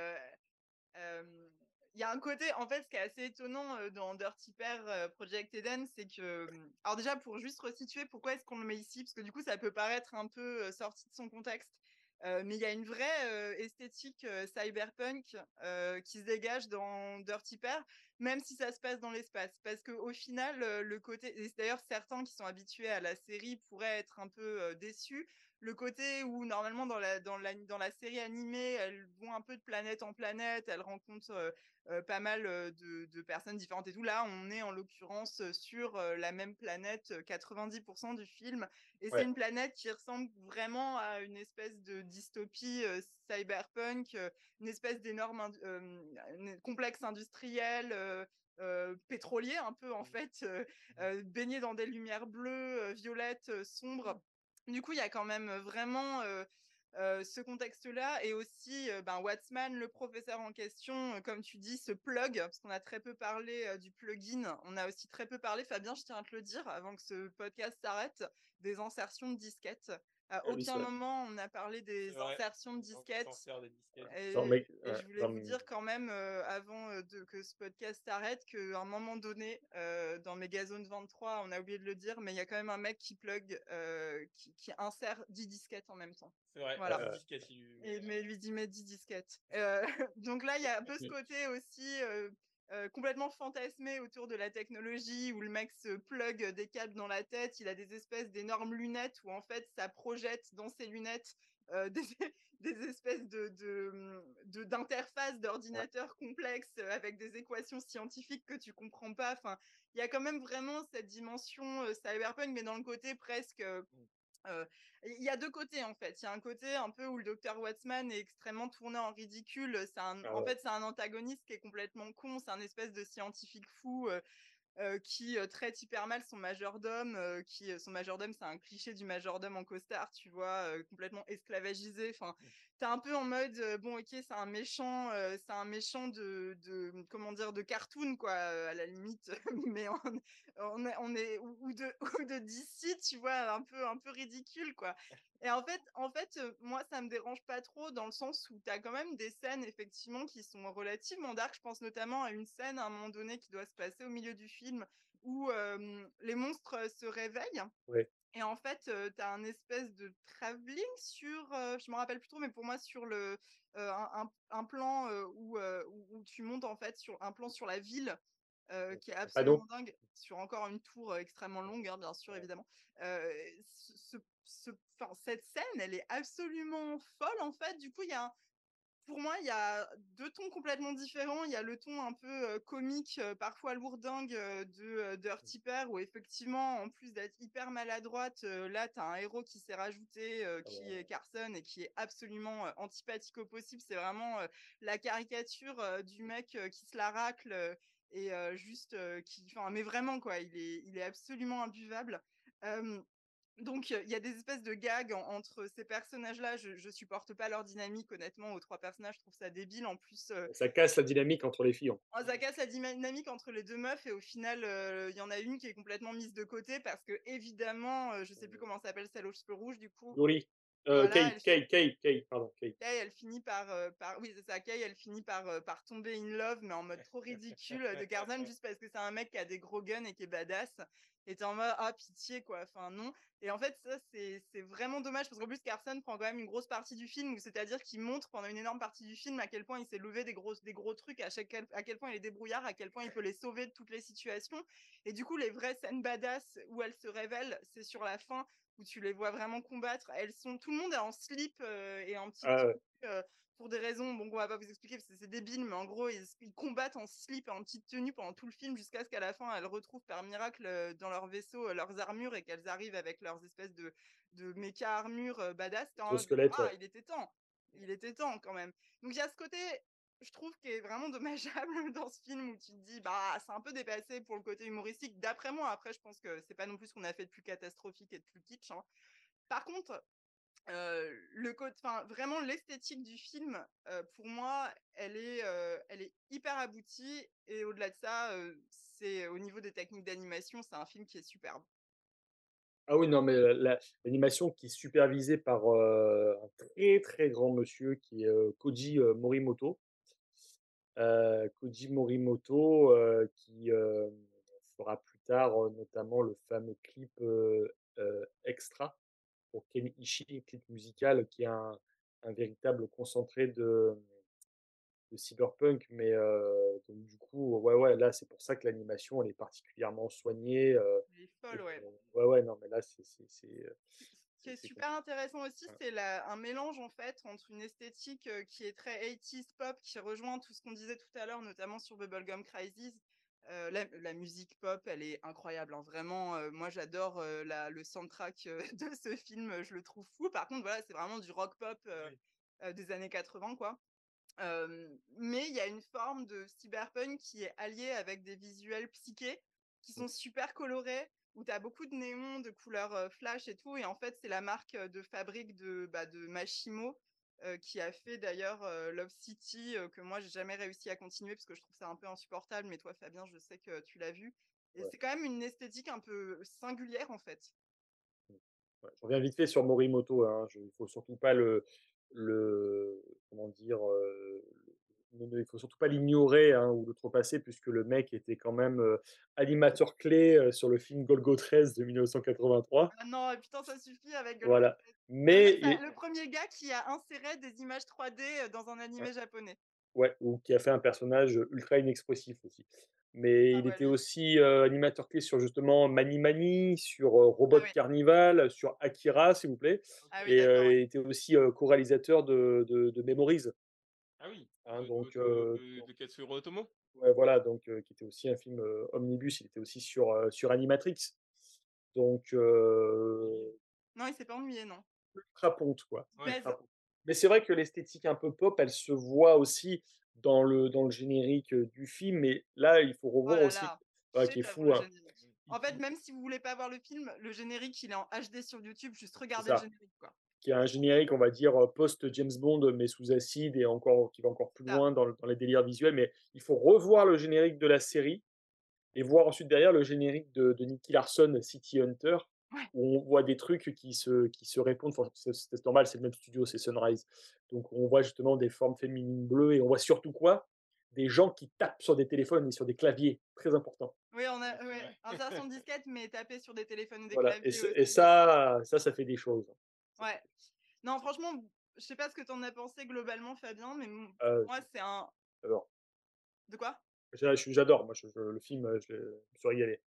euh, Il y a un côté, en fait, ce qui est assez étonnant euh, dans Dirty Pair euh, Project Eden, c'est que. hum, Alors, déjà, pour juste resituer, pourquoi est-ce qu'on le met ici? Parce que du coup, ça peut paraître un peu euh, sorti de son contexte. Euh, mais il y a une vraie euh, esthétique euh, cyberpunk euh, qui se dégage dans Dirty Pair, même si ça se passe dans l'espace. Parce qu'au final, euh, le côté. D'ailleurs, certains qui sont habitués à la série pourraient être un peu euh, déçus le côté où normalement dans la, dans la, dans la série animée, elles vont un peu de planète en planète, elles rencontrent euh, euh, pas mal euh, de, de personnes différentes et tout. Là, on est en l'occurrence euh, sur euh, la même planète euh, 90% du film. Et Ouais. c'est une planète qui ressemble vraiment à une espèce de dystopie euh, cyberpunk, euh, une espèce d'énorme euh, complexe industriel. euh, euh, pétrolier un peu en fait, euh, euh, baigné dans des lumières bleues, euh, violettes, euh, sombres. Du coup, il y a quand même vraiment euh, euh, ce contexte-là et aussi euh, ben, le professeur en question, euh, comme tu dis, ce plug, parce qu'on a très peu parlé euh, du plugin. On a aussi très peu parlé, Fabien, je tiens à te le dire, avant que ce podcast s'arrête, des insertions de disquettes. À Ah aucun moment on a parlé des insertions de disquettes. des. Et, et je voulais vous dire quand même, euh, avant euh, de, que ce podcast s'arrête, qu'à un moment donné, euh, dans Megazone 23, on a oublié de le dire, mais il y a quand même un mec qui plug, euh, qui, qui insère 10 disquettes en même temps. C'est vrai. Voilà. il- Et, mais lui dit, mais 10 disquettes. Euh, donc là, il y a un peu ce côté aussi euh, complètement fantasmé autour de la technologie, où le mec se plug des câbles dans la tête, il a des espèces d'énormes lunettes, où en fait, ça projette dans ses lunettes euh, des, espèces de, d'interfaces d'ordinateurs complexes euh, avec des équations scientifiques que tu comprends pas. Enfin, il y a quand même vraiment cette dimension cyberpunk, mais dans le côté presque... euh, il y a deux côtés en fait. Il y a un côté un peu où le docteur Watson est extrêmement tourné en ridicule. C'est un, Ah en fait, c'est un antagoniste qui est complètement con. C'est un espèce de scientifique fou euh, euh, qui euh, traite hyper mal son majordome. euh, qui, son majordome, c'est un cliché du majordome en costard, tu vois, complètement esclavagisé. Enfin, t'es un peu en mode euh, bon, ok, c'est un méchant, euh, c'est un méchant de, de comment dire, de cartoon quoi, euh, à la limite, mais on, est, on est ou de ou de DC, tu vois, un peu un peu ridicule quoi. Et en fait, en fait, moi, ça me dérange pas trop dans le sens où tu as quand même des scènes, effectivement, qui sont relativement dark. Je pense notamment à une scène, à un moment donné, qui doit se passer au milieu du film, où les monstres se réveillent. Et en fait, tu as un espèce de travelling sur, euh, je me rappelle plus trop, mais pour moi, sur le, euh, un, plan euh, où, euh, tu montes, en fait, sur un plan sur la ville. euh, qui est absolument dingue, sur encore une tour euh, extrêmement longue, hein, bien sûr, évidemment. Euh, ce, ce- cette scène, elle est absolument folle en fait. Du coup, il y a, un- pour moi, il y a deux tons complètement différents. Il y a le ton un peu euh, comique, euh, parfois lourdingue euh, de euh, Dirty Pair, où effectivement, en plus d'être hyper maladroite, là, tu as un héros qui s'est rajouté, Ah qui ouais. est Carson et qui est absolument antipathique au possible. C'est vraiment la caricature du mec euh, qui se la racle et juste qui, enfin, mais vraiment quoi, il est, il est absolument imbuvable. Euh, donc, il y a des espèces de gags en- entre ces personnages-là. Je, je supporte pas leur dynamique, honnêtement. Aux trois personnages, je trouve ça débile. En plus, euh, Ça casse la dynamique entre les filles. oh, ça casse la dynamique entre les deux meufs. Et au final, euh, il y en a une qui est complètement mise de côté parce que, évidemment, euh, je sais plus comment s'appelle celle aux cheveux rouges, du coup. Yuri. Euh, Voilà, elle Kate, Kate, Kate, pardon, Kate. Kay, elle finit par, euh, par oui, c'est ça, Kay, elle finit par, euh, par tomber in love, mais en mode trop ridicule euh, de Tarzan, juste parce que c'est un mec qui a des gros guns et qui est badass. Et t'es en mode, ah, pitié, quoi, enfin, non. Et en fait, ça, c'est vraiment dommage, parce qu'en plus, Carson prend quand même une grosse partie du film, c'est-à-dire qu'il montre pendant une énorme partie du film à quel point il s'est levé des gros, des gros trucs, à, chaque, à quel point il est débrouillard, à quel point il peut les sauver de toutes les situations. Et du coup, les vraies scènes badass où elles se révèlent, c'est sur la fin, où tu les vois vraiment combattre. Elles sont, tout le monde est en slip euh, et en petit Ah ouais. euh, pour des raisons, bon, on va pas vous expliquer parce que c'est débile, mais en gros, ils, ils combattent en slip et en petite tenue pendant tout le film jusqu'à ce qu'à la fin, elles retrouvent par miracle euh, dans leur vaisseau euh, leurs armures et qu'elles arrivent avec leurs espèces de, de méca armures badass. Ah, ouais. il était temps. Il était temps quand même. Donc il y a ce côté, je trouve, qui est vraiment dommageable dans ce film où tu te dis, bah, c'est un peu dépassé pour le côté humoristique. D'après moi, après, je pense que c'est pas non plus ce qu'on a fait de plus catastrophique et de plus kitsch. hein. Par contre, euh, le côté, enfin vraiment l'esthétique du film, euh, pour moi, elle est, euh, elle est hyper aboutie et au-delà de ça, c'est au niveau des techniques d'animation, c'est un film qui est superbe. Ah oui, non, mais la- la- l'animation qui est supervisée par un très très grand monsieur qui est Koji Morimoto. Euh, Koji Morimoto euh, qui euh, fera plus tard notamment le fameux clip Extra pour Ken Ishii, clip musical qui est un, un véritable concentré de, de cyberpunk. Mais euh, donc, du coup, ouais, ouais, là c'est pour ça que l'animation elle est particulièrement soignée. euh, Elle est folle, ouais. ouais, ouais, non, mais là c'est. Ce qui est super intéressant aussi, Ouais. c'est un mélange en fait entre une esthétique qui est très 80s pop, qui rejoint tout ce qu'on disait tout à l'heure, notamment sur Bubblegum Crisis. Euh, la, la musique pop, elle est incroyable. hein. Vraiment, euh, moi j'adore euh, le soundtrack de ce film, je le trouve fou. Par contre, voilà, c'est vraiment du rock pop Oui. des années 80, quoi. Mais il y a une forme de cyberpunk qui est alliée avec des visuels psychés qui sont super colorés, où tu as beaucoup de néons, de couleurs flash et tout. Et en fait, c'est la marque de fabrique de, bah, de Machimo euh, qui a fait d'ailleurs euh, Love City, euh, que moi, j'ai jamais réussi à continuer parce que je trouve ça un peu insupportable. Mais toi, Fabien, je sais que tu l'as vu. Et Ouais. c'est quand même une esthétique un peu singulière, en fait. Ouais, je reviens vite fait sur Morimoto, hein, il faut surtout pas le le ne ne il faut surtout pas l'ignorer, hein, ou le trepasser puisque le mec était quand même, animateur clé, sur le film Golgo 13 de 1983. Ah non, putain, ça suffit avec Golgo Voilà, 13. Le mais le 1er gars qui a inséré des images 3D, heu, dans un Ouais. animé japonais. Ouais, ou qui a fait un personnage, ultra inexpressif aussi. Mais Ah il ouais, était aussi, animateur clé sur justement Mani Mani, sur, Ah Robot oui. Carnival, sur Akira, s'il vous plaît Ah oui, et il était aussi, co-réalisateur de de de Memories. Ah oui, Hein, donc de Katsuhiro Otomo? Ouais, voilà, donc qui était aussi un film, omnibus, il était aussi sur, sur Animatrix. Donc Non, il s'est pas ennuyé, non. ultra ponte, quoi, Ouais. Mais c'est vrai que l'esthétique un peu pop, elle se voit aussi dans le dans le générique, du film, mais là, il faut Oh revoir aussi ouais, qui est fou, hein. En fait, même si vous voulez pas voir le film, le générique, il est en HD sur YouTube, juste regardez le générique, quoi. Qui a un générique, on va dire, heu, post James Bond, mais sous acide et encore qui va encore plus loin dans le dans les délires visuels, mais il faut revoir le générique de la série et voir ensuite derrière le générique de de Nicky Larson, City Hunter, Ouais. où on voit des trucs qui se qui se répondent, enfin, c'est normal, c'est le même studio, c'est Sunrise. Donc on voit justement des formes féminines bleues et on voit surtout quoi? Des gens qui tapent sur des téléphones et sur des claviers, très important. Oui, on a ouais, insertion disquette, mais taper sur des téléphones ou des Voilà et claviers et aussi. ça ça, ça fait des choses. Ouais. Non, franchement, je sais pas ce que tu en as pensé globalement, Fabien, mais Heu, moi, c'est un j'adore. De quoi? J'adore, moi, je je le film, heu, je je me suis régalé.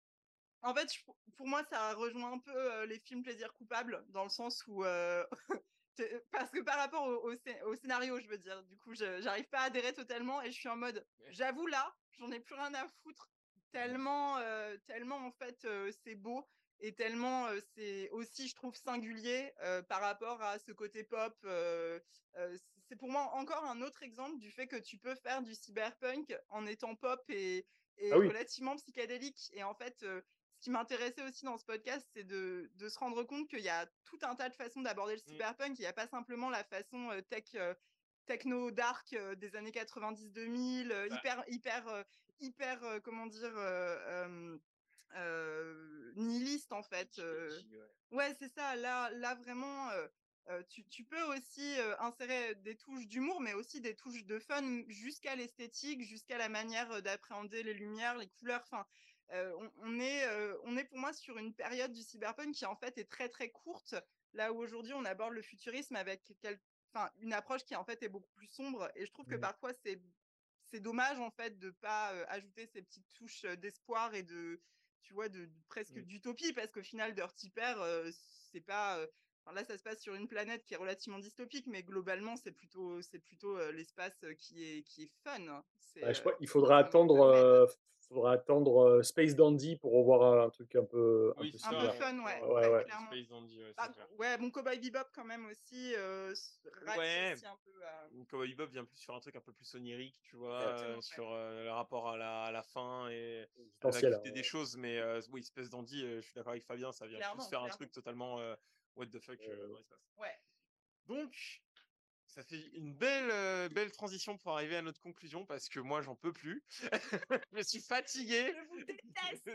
En fait, pour moi, ça rejoint un peu, heu, les films plaisir coupable, dans le sens où, tu parce que par rapport au au au scénario, je veux dire, du coup, j'arrive pas à adhérer totalement et je suis en mode. «J'avoue là, j'en ai plus rien à foutre», tellement, tellement en fait, c'est beau et tellement, heu, c'est aussi, je trouve, singulier, heu, par rapport à ce côté pop, heu, c'est pour moi encore un autre exemple du fait que tu peux faire du cyberpunk en étant pop et Ah oui. relativement psychédélique et en fait, ce qui m'intéressait aussi dans ce podcast, c'est de de se rendre compte qu'il y a tout un tas de façons d'aborder le Mmh. cyberpunk. Il y a pas simplement la façon, tech, techno dark, des années 90-2000, heu, Bah hyper hyper, hyper, comment dire? Heu, nihiliste, en fait, edgy, ouais. c'est ça, là là vraiment, heu, tu tu peux aussi, insérer des touches d'humour, mais aussi des touches de fun jusqu'à l'esthétique, jusqu'à la manière, d'appréhender les lumières, les couleurs, enfin, on on est, on est pour moi sur une période du cyberpunk qui, en fait, est très, très courte. Là où aujourd'hui on aborde le futurisme avec quel enfin, une approche qui, en fait, est beaucoup plus sombre et je trouve que Mmh. parfois c'est c'est dommage, en fait, de pas, ajouter ces petites touches, d'espoir et de tu vois, de presque d'utopie parce qu'au final Dirty Pair, heu, c'est pas, enfin là, ça se passe sur une planète qui est relativement dystopique, mais globalement, c'est plutôt c'est plutôt, heu, l'espace, heu, qui est qui est fun. Bah, C'est, je crois il faudra attendre, faudra attendre, Space Dandy pour revoir un truc un peu un Oui, peu Un fun, ouais, ouais, Ouais. Space Dandy, ouais, Bah, ouais, bon, Cowboy Bebop quand même aussi, rallie Ouais. aussi un peu Mmh, Cowboy Bebop vient plus sur un truc un peu plus onirique, tu vois? sur, le rapport à la à la fin et à la Existentiel, hein, des choses, mais oui, Space Dandy, je suis d'accord avec Fabien, ça vient plus Clairement, faire un truc totalement, what the fuck. Ouais. Donc, ça fait une belle, belle transition pour arriver à notre conclusion parce que moi, j'en peux plus. Je suis fatigué. Je vous déteste!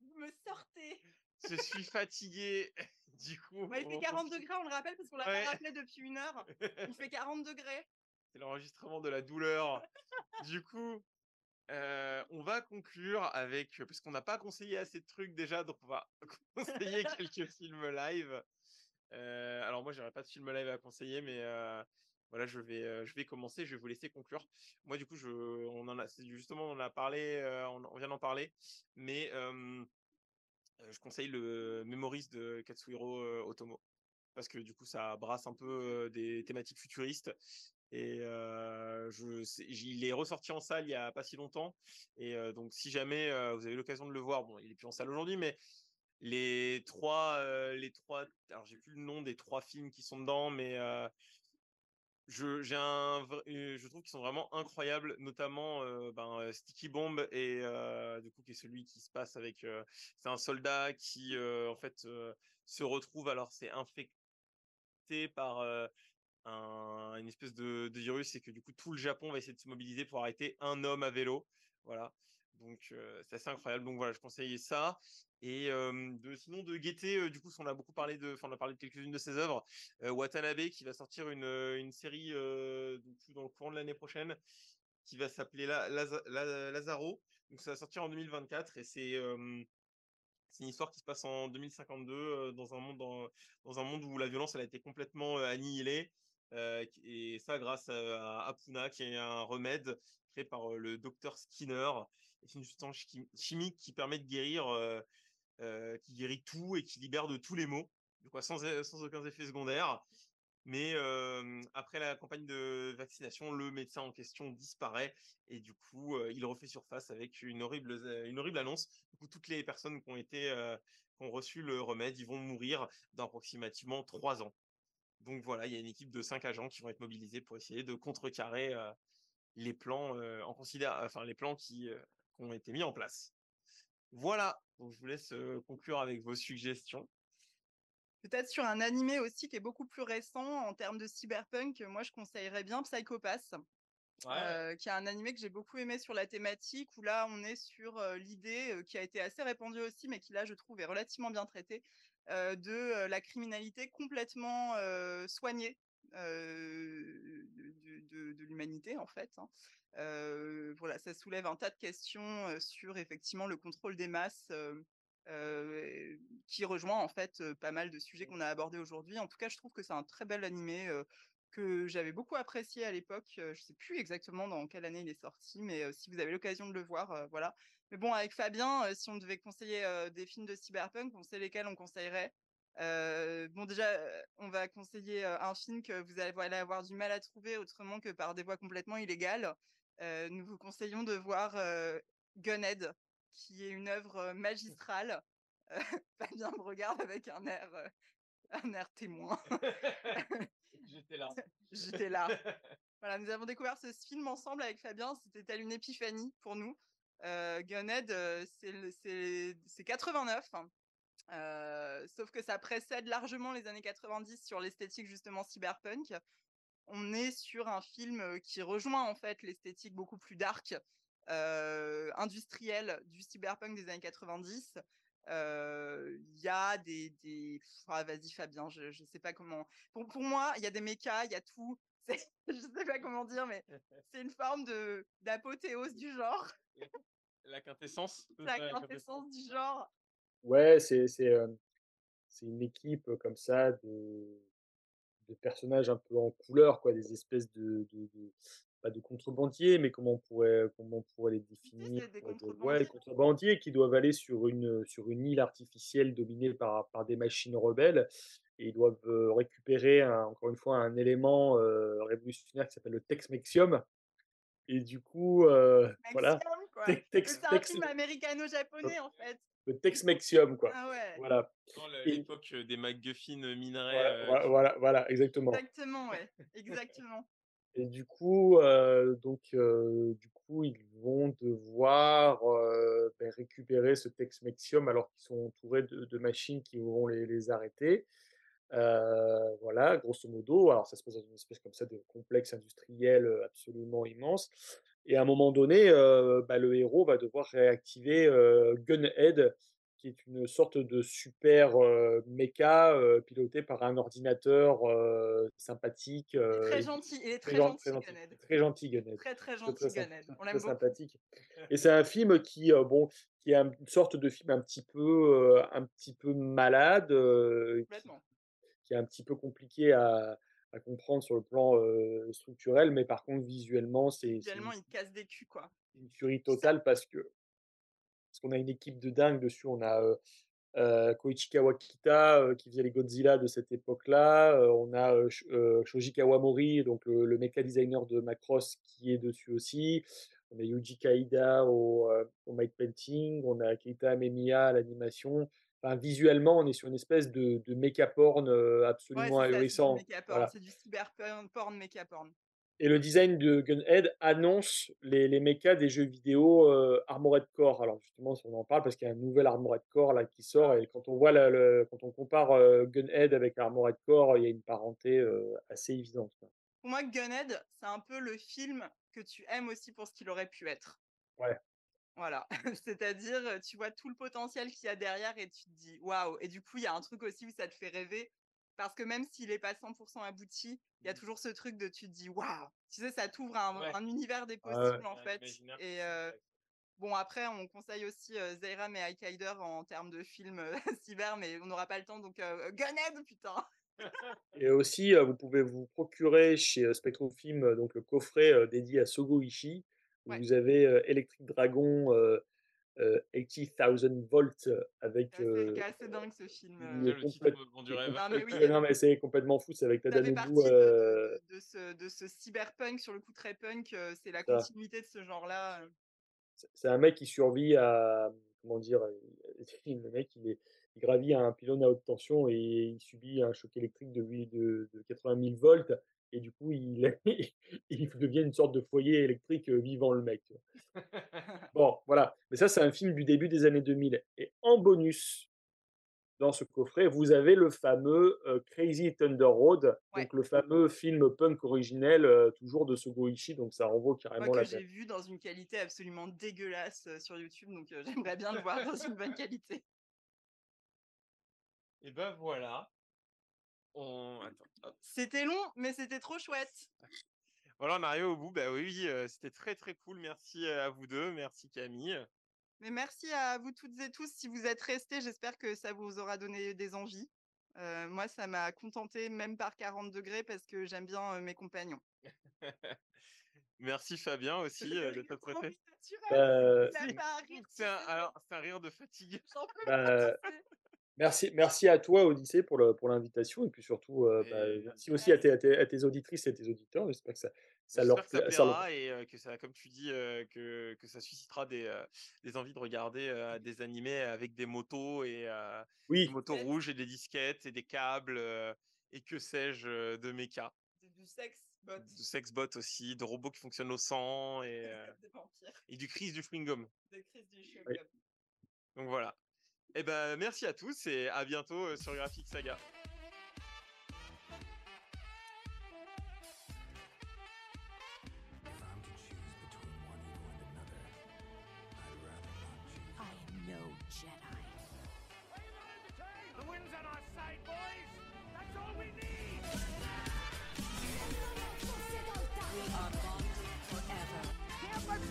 Vous me sortez! Je suis fatigué. Du coup, il fait on 40 continue. on le rappelle parce qu'on l'a pas rappelé depuis 1 heure. Il fait 40 C'est l'enregistrement de la douleur. Du coup, on va conclure avec parce qu'on n'a pas conseillé assez de trucs déjà, donc on va conseiller quelques films live. Heu, alors moi, j'aurais pas de film live à conseiller, mais heu, voilà, je vais, heu, je vais commencer, je vais vous laisser conclure. Moi, du coup, on en a justement, on en a parlé, on vient d'en parler, mais je conseille le Memories de Katsuhiro, Otomo. Parce que du coup, ça brasse un peu, des thématiques futuristes et il est ressorti en salle il y a pas si longtemps et donc si jamais, vous avez l'occasion de le voir, bon, il est plus en salle aujourd'hui, mais les 3, heu, les 3 alors j'ai plus le nom des 3 films qui sont dedans, mais heu je un heu, je trouve qu'ils sont vraiment incroyables, notamment, ben, Sticky Bomb et du coup, qui est celui qui se passe avec, c'est un soldat qui, en fait, se retrouve alors c'est infecté par, une espèce de de virus et que du coup tout le Japon va essayer de se mobiliser pour arrêter un homme à vélo, voilà. Donc c'est assez incroyable. Donc voilà, je conseille ça. Et sinon de guetter, du coup, on a beaucoup parlé de, on a parlé de quelques-unes de ses œuvres. Watanabe qui va sortir une, une série dans le courant de l'année prochaine qui va s'appeler La, Laza- La- Lazaro. Donc ça va sortir en 2024 et c'est c'est une histoire qui se passe en 2052 euh, dans un monde dans, dans un monde où la violence elle a été complètement annihilée et ça grâce à, à Apuna qui est un remède créé par le docteur Skinner. Et C'est une substance chi- chimique qui permet de guérir, euh, euh, qui guérit tout et qui libère de tous les maux, quoi sans, aucun effet secondaire. Mais euh, après la campagne de vaccination, le médecin en question disparaît et du coup, euh, il refait surface avec une horrible, euh, une horrible annonce. Toutes les personnes qui ont été, euh, qui ont reçu le remède, ils vont mourir dans approximativement trois ans. Donc voilà, il y a une équipe de cinq agents qui vont être mobilisés pour essayer de contrecarrer euh, les plans euh, en considère, enfin les plans qui, euh, qui ont été mis en place. Voilà. Donc je vous laisse euh, conclure avec vos suggestions. Peut-être sur un animé aussi qui est beaucoup plus récent en termes de cyberpunk, moi je conseillerais bien Psychopass, euh, qui est un animé que j'ai beaucoup aimé sur la thématique, où là on est sur euh, l'idée euh, qui a été assez répandue aussi, mais qui là je trouve est relativement bien traitée, euh, de euh, la criminalité complètement euh, soignée euh, de, de- de l'humanité en fait. hein. Euh, voilà, ça soulève un tas de questions sur effectivement le contrôle des masses. euh, qui rejoint en fait pas mal de sujets qu'on a abordés aujourd'hui. En tout cas, je trouve que c'est un très bel animé que j'avais beaucoup apprécié à l'époque. Je sais plus exactement dans quelle année il est sorti, mais si vous avez l'occasion de le voir, voilà. Mais bon, avec Fabien, si on devait conseiller des films de cyberpunk, on sait lesquels on conseillerait. Euh, bon, déjà, on va conseiller un film que vous allez avoir du mal à trouver autrement que par des voies complètement illégales. Euh, nous vous conseillons de voir euh, Gunhead, qui est une œuvre euh, magistrale. Fabien me regarde avec un air, un air témoin. J'étais là. J'étais là. Voilà, nous avons découvert ce film ensemble avec Fabien. C'était telle une épiphanie pour nous. Gunhead, c'est le- c'est c'est 89. hein. Euh, sauf que ça précède largement les années 90 sur l'esthétique justement cyberpunk. On est sur un film euh, qui rejoint en fait l'esthétique beaucoup plus dark, euh, industrielle du cyberpunk des années 90. Euh, Il y a des, ah, vas-y Fabien, je, je sais pas comment. Pour, pour moi, il y a des mechas, il y a tout. Je sais pas comment dire, mais c'est une forme de d'apothéose du genre, La quintessence. la quintessence du genre. Ouais, c'est c'est, euh, c'est une équipe euh, comme ça de, de personnages un peu en couleur, quoi, des espèces de, de, de- pas de contrebandiers, mais comment on pourrait, comment on pourrait les définir c'est des de- Ouais, contrebandiers. contrebandiers qui doivent aller sur une, sur une île artificielle dominée par, par des machines rebelles. Et ils doivent euh, récupérer, un- encore une fois, un élément euh, révolutionnaire qui s'appelle le Tex-Mexium. Et du coup, euh, voilà, Maximum, quoi. Tex- Mais Tex- C'est un Tex- film américano-japonais en fait. Le Tex-Mexium, quoi. Ah ouais. Voilà, Dans Et- l'époque euh, des MacGuffin euh, minerais. voilà, euh, voilà, voilà, exactement. Exactement, ouais. Exactement. Et du coup, euh, donc, euh, du coup, ils vont devoir euh, ben, récupérer ce Tex-Mexium alors qu'ils sont entourés de, de machines qui vont les, les arrêter. Euh, voilà, grosso modo. Alors, ça se passe dans une espèce comme ça de complexe industriel absolument immense. Et à un moment donné, euh, bah, le héros va devoir réactiver euh, Gunhead, qui est une sorte de super euh, méca euh, piloté par un ordinateur sympathique. Très gentil. Il est très, très gen- gentil, très gentil, Gunhead. très gentil Gunhead. Très très gentil, très, Gunhead. On l'aime beaucoup. sympathique. Et c'est un film qui, bon, qui est un- une sorte de film un petit peu, un petit peu malade, qui est un petit peu compliqué à, à comprendre sur le plan euh, structurel, mais par contre visuellement, c'est Visuellement, une, il casse des culs, quoi. une tuerie totale parce que parce qu'on a une équipe de dingue dessus. On a euh, euh, Koichi Kawakita qui faisait les Godzilla de cette époque-là. On a Sh- Shoji Kawamori, donc le, le mecha designer de Macross, qui est dessus aussi. On a Yuji Kaida au, au mic painting. On a Keita Amemiya à l'animation. Enfin, visuellement, on est sur une espèce de, de mecha porn Ouais, absolument c'est du ahurissant. méca. Voilà. C'est du cyberporn porn, méca porn. Et le design de Gunhead annonce les, les mechas des jeux vidéo euh, Armored Core. Alors justement, on en parle parce qu'il y a un nouvel Armored Core là qui sort et quand on voit la- le, quand on compare euh, Gunhead avec Armored Core, il y a une parenté euh, assez évidente. Pour moi, Gunhead, c'est un peu le film que tu aimes aussi pour ce qu'il aurait pu être. Ouais. Voilà, c'est-à-dire, tu vois tout le potentiel qu'il y a derrière et tu te dis: «Waouh» et du coup, il y a un truc aussi où ça te fait rêver parce que même s'il est pas 100% abouti, il y a Mmh. toujours ce truc de tu te dis: «Waouh!» tu sais, ça t'ouvre un Ouais. un univers des Ouais, ouais. possibles, en fait et bon après on conseille aussi, heu, Zeiram et Highkaider en termes de films, cyber mais on n'aura pas le temps donc Gunhead putain! Et aussi, vous pouvez vous procurer chez, Spectrum Film, donc le coffret, dédié à Sogo Ishii, Ouais. vous avez, Electric Dragon, heu heu, 80,000 volts avec, C'est assez dingue ce film, le complète du rêve. non mais oui, complète non mais c'est complètement fou, c'est avec Tadanobu, partie de de ce de ce cyberpunk sur le coup très punk, c'est la continuité de ce genre-là, C'est un mec qui survit à, comment dire? Le mec il est il gravit un pylône à haute tension et il subit un choc électrique de huit de de 80 000 volts et du coup il il devient une sorte de foyer électrique, vivant le mec, tu vois? Bon, voilà, mais ça c'est un film du début des années 2000 et en bonus, dans ce coffret, vous avez le fameux, Crazy Thunder Road, Ouais. donc le fameux film punk originel, toujours de Sogo Ishii, donc ça en vaut Moi carrément que la j'ai vu dans une qualité absolument dégueulasse, sur YouTube donc j'aimerais bien le voir dans une bonne qualité. Et bah, voilà. On. C'était long, mais c'était trop chouette. Voilà, on arrive au bout. Bah, oui, oui, heu, c'était très, très cool. Merci, heu, à vous 2. Merci Camille. Mais merci à vous toutes et tous si vous êtes restés, j'espère que ça vous aura donné des envies. Heu, moi ça m'a contentée même par 40° parce que j'aime bien, mes compagnons. Merci Fabien aussi, de naturel, Bah c'est un alors un rire de fatigue. J'en peux plus, Bah, tu sais? Merci merci à toi Odyssée pour le pour l'invitation et puis surtout, heu, bah, Et merci aussi à tes à Merci. tes à tes auditrices et tes auditeurs. J'espère que ça ça leur que ça leur et heu, que ça comme tu dis, heu, que que ça suscitera des, des envies de regarder, des animés avec des motos et des motos rouges et des disquettes et des câbles, et que sais-je, de. C'est du sexe bot. De sexbots aussi, de robots qui fonctionnent au sang et heu, Des vampires, et du Chris du chewing-gum. des crises du oui. chewing-gum. Donc voilà. Et bah, merci à tous et à bientôt, heu, sur Graphic Saga.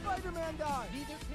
Spider-Man! Neither.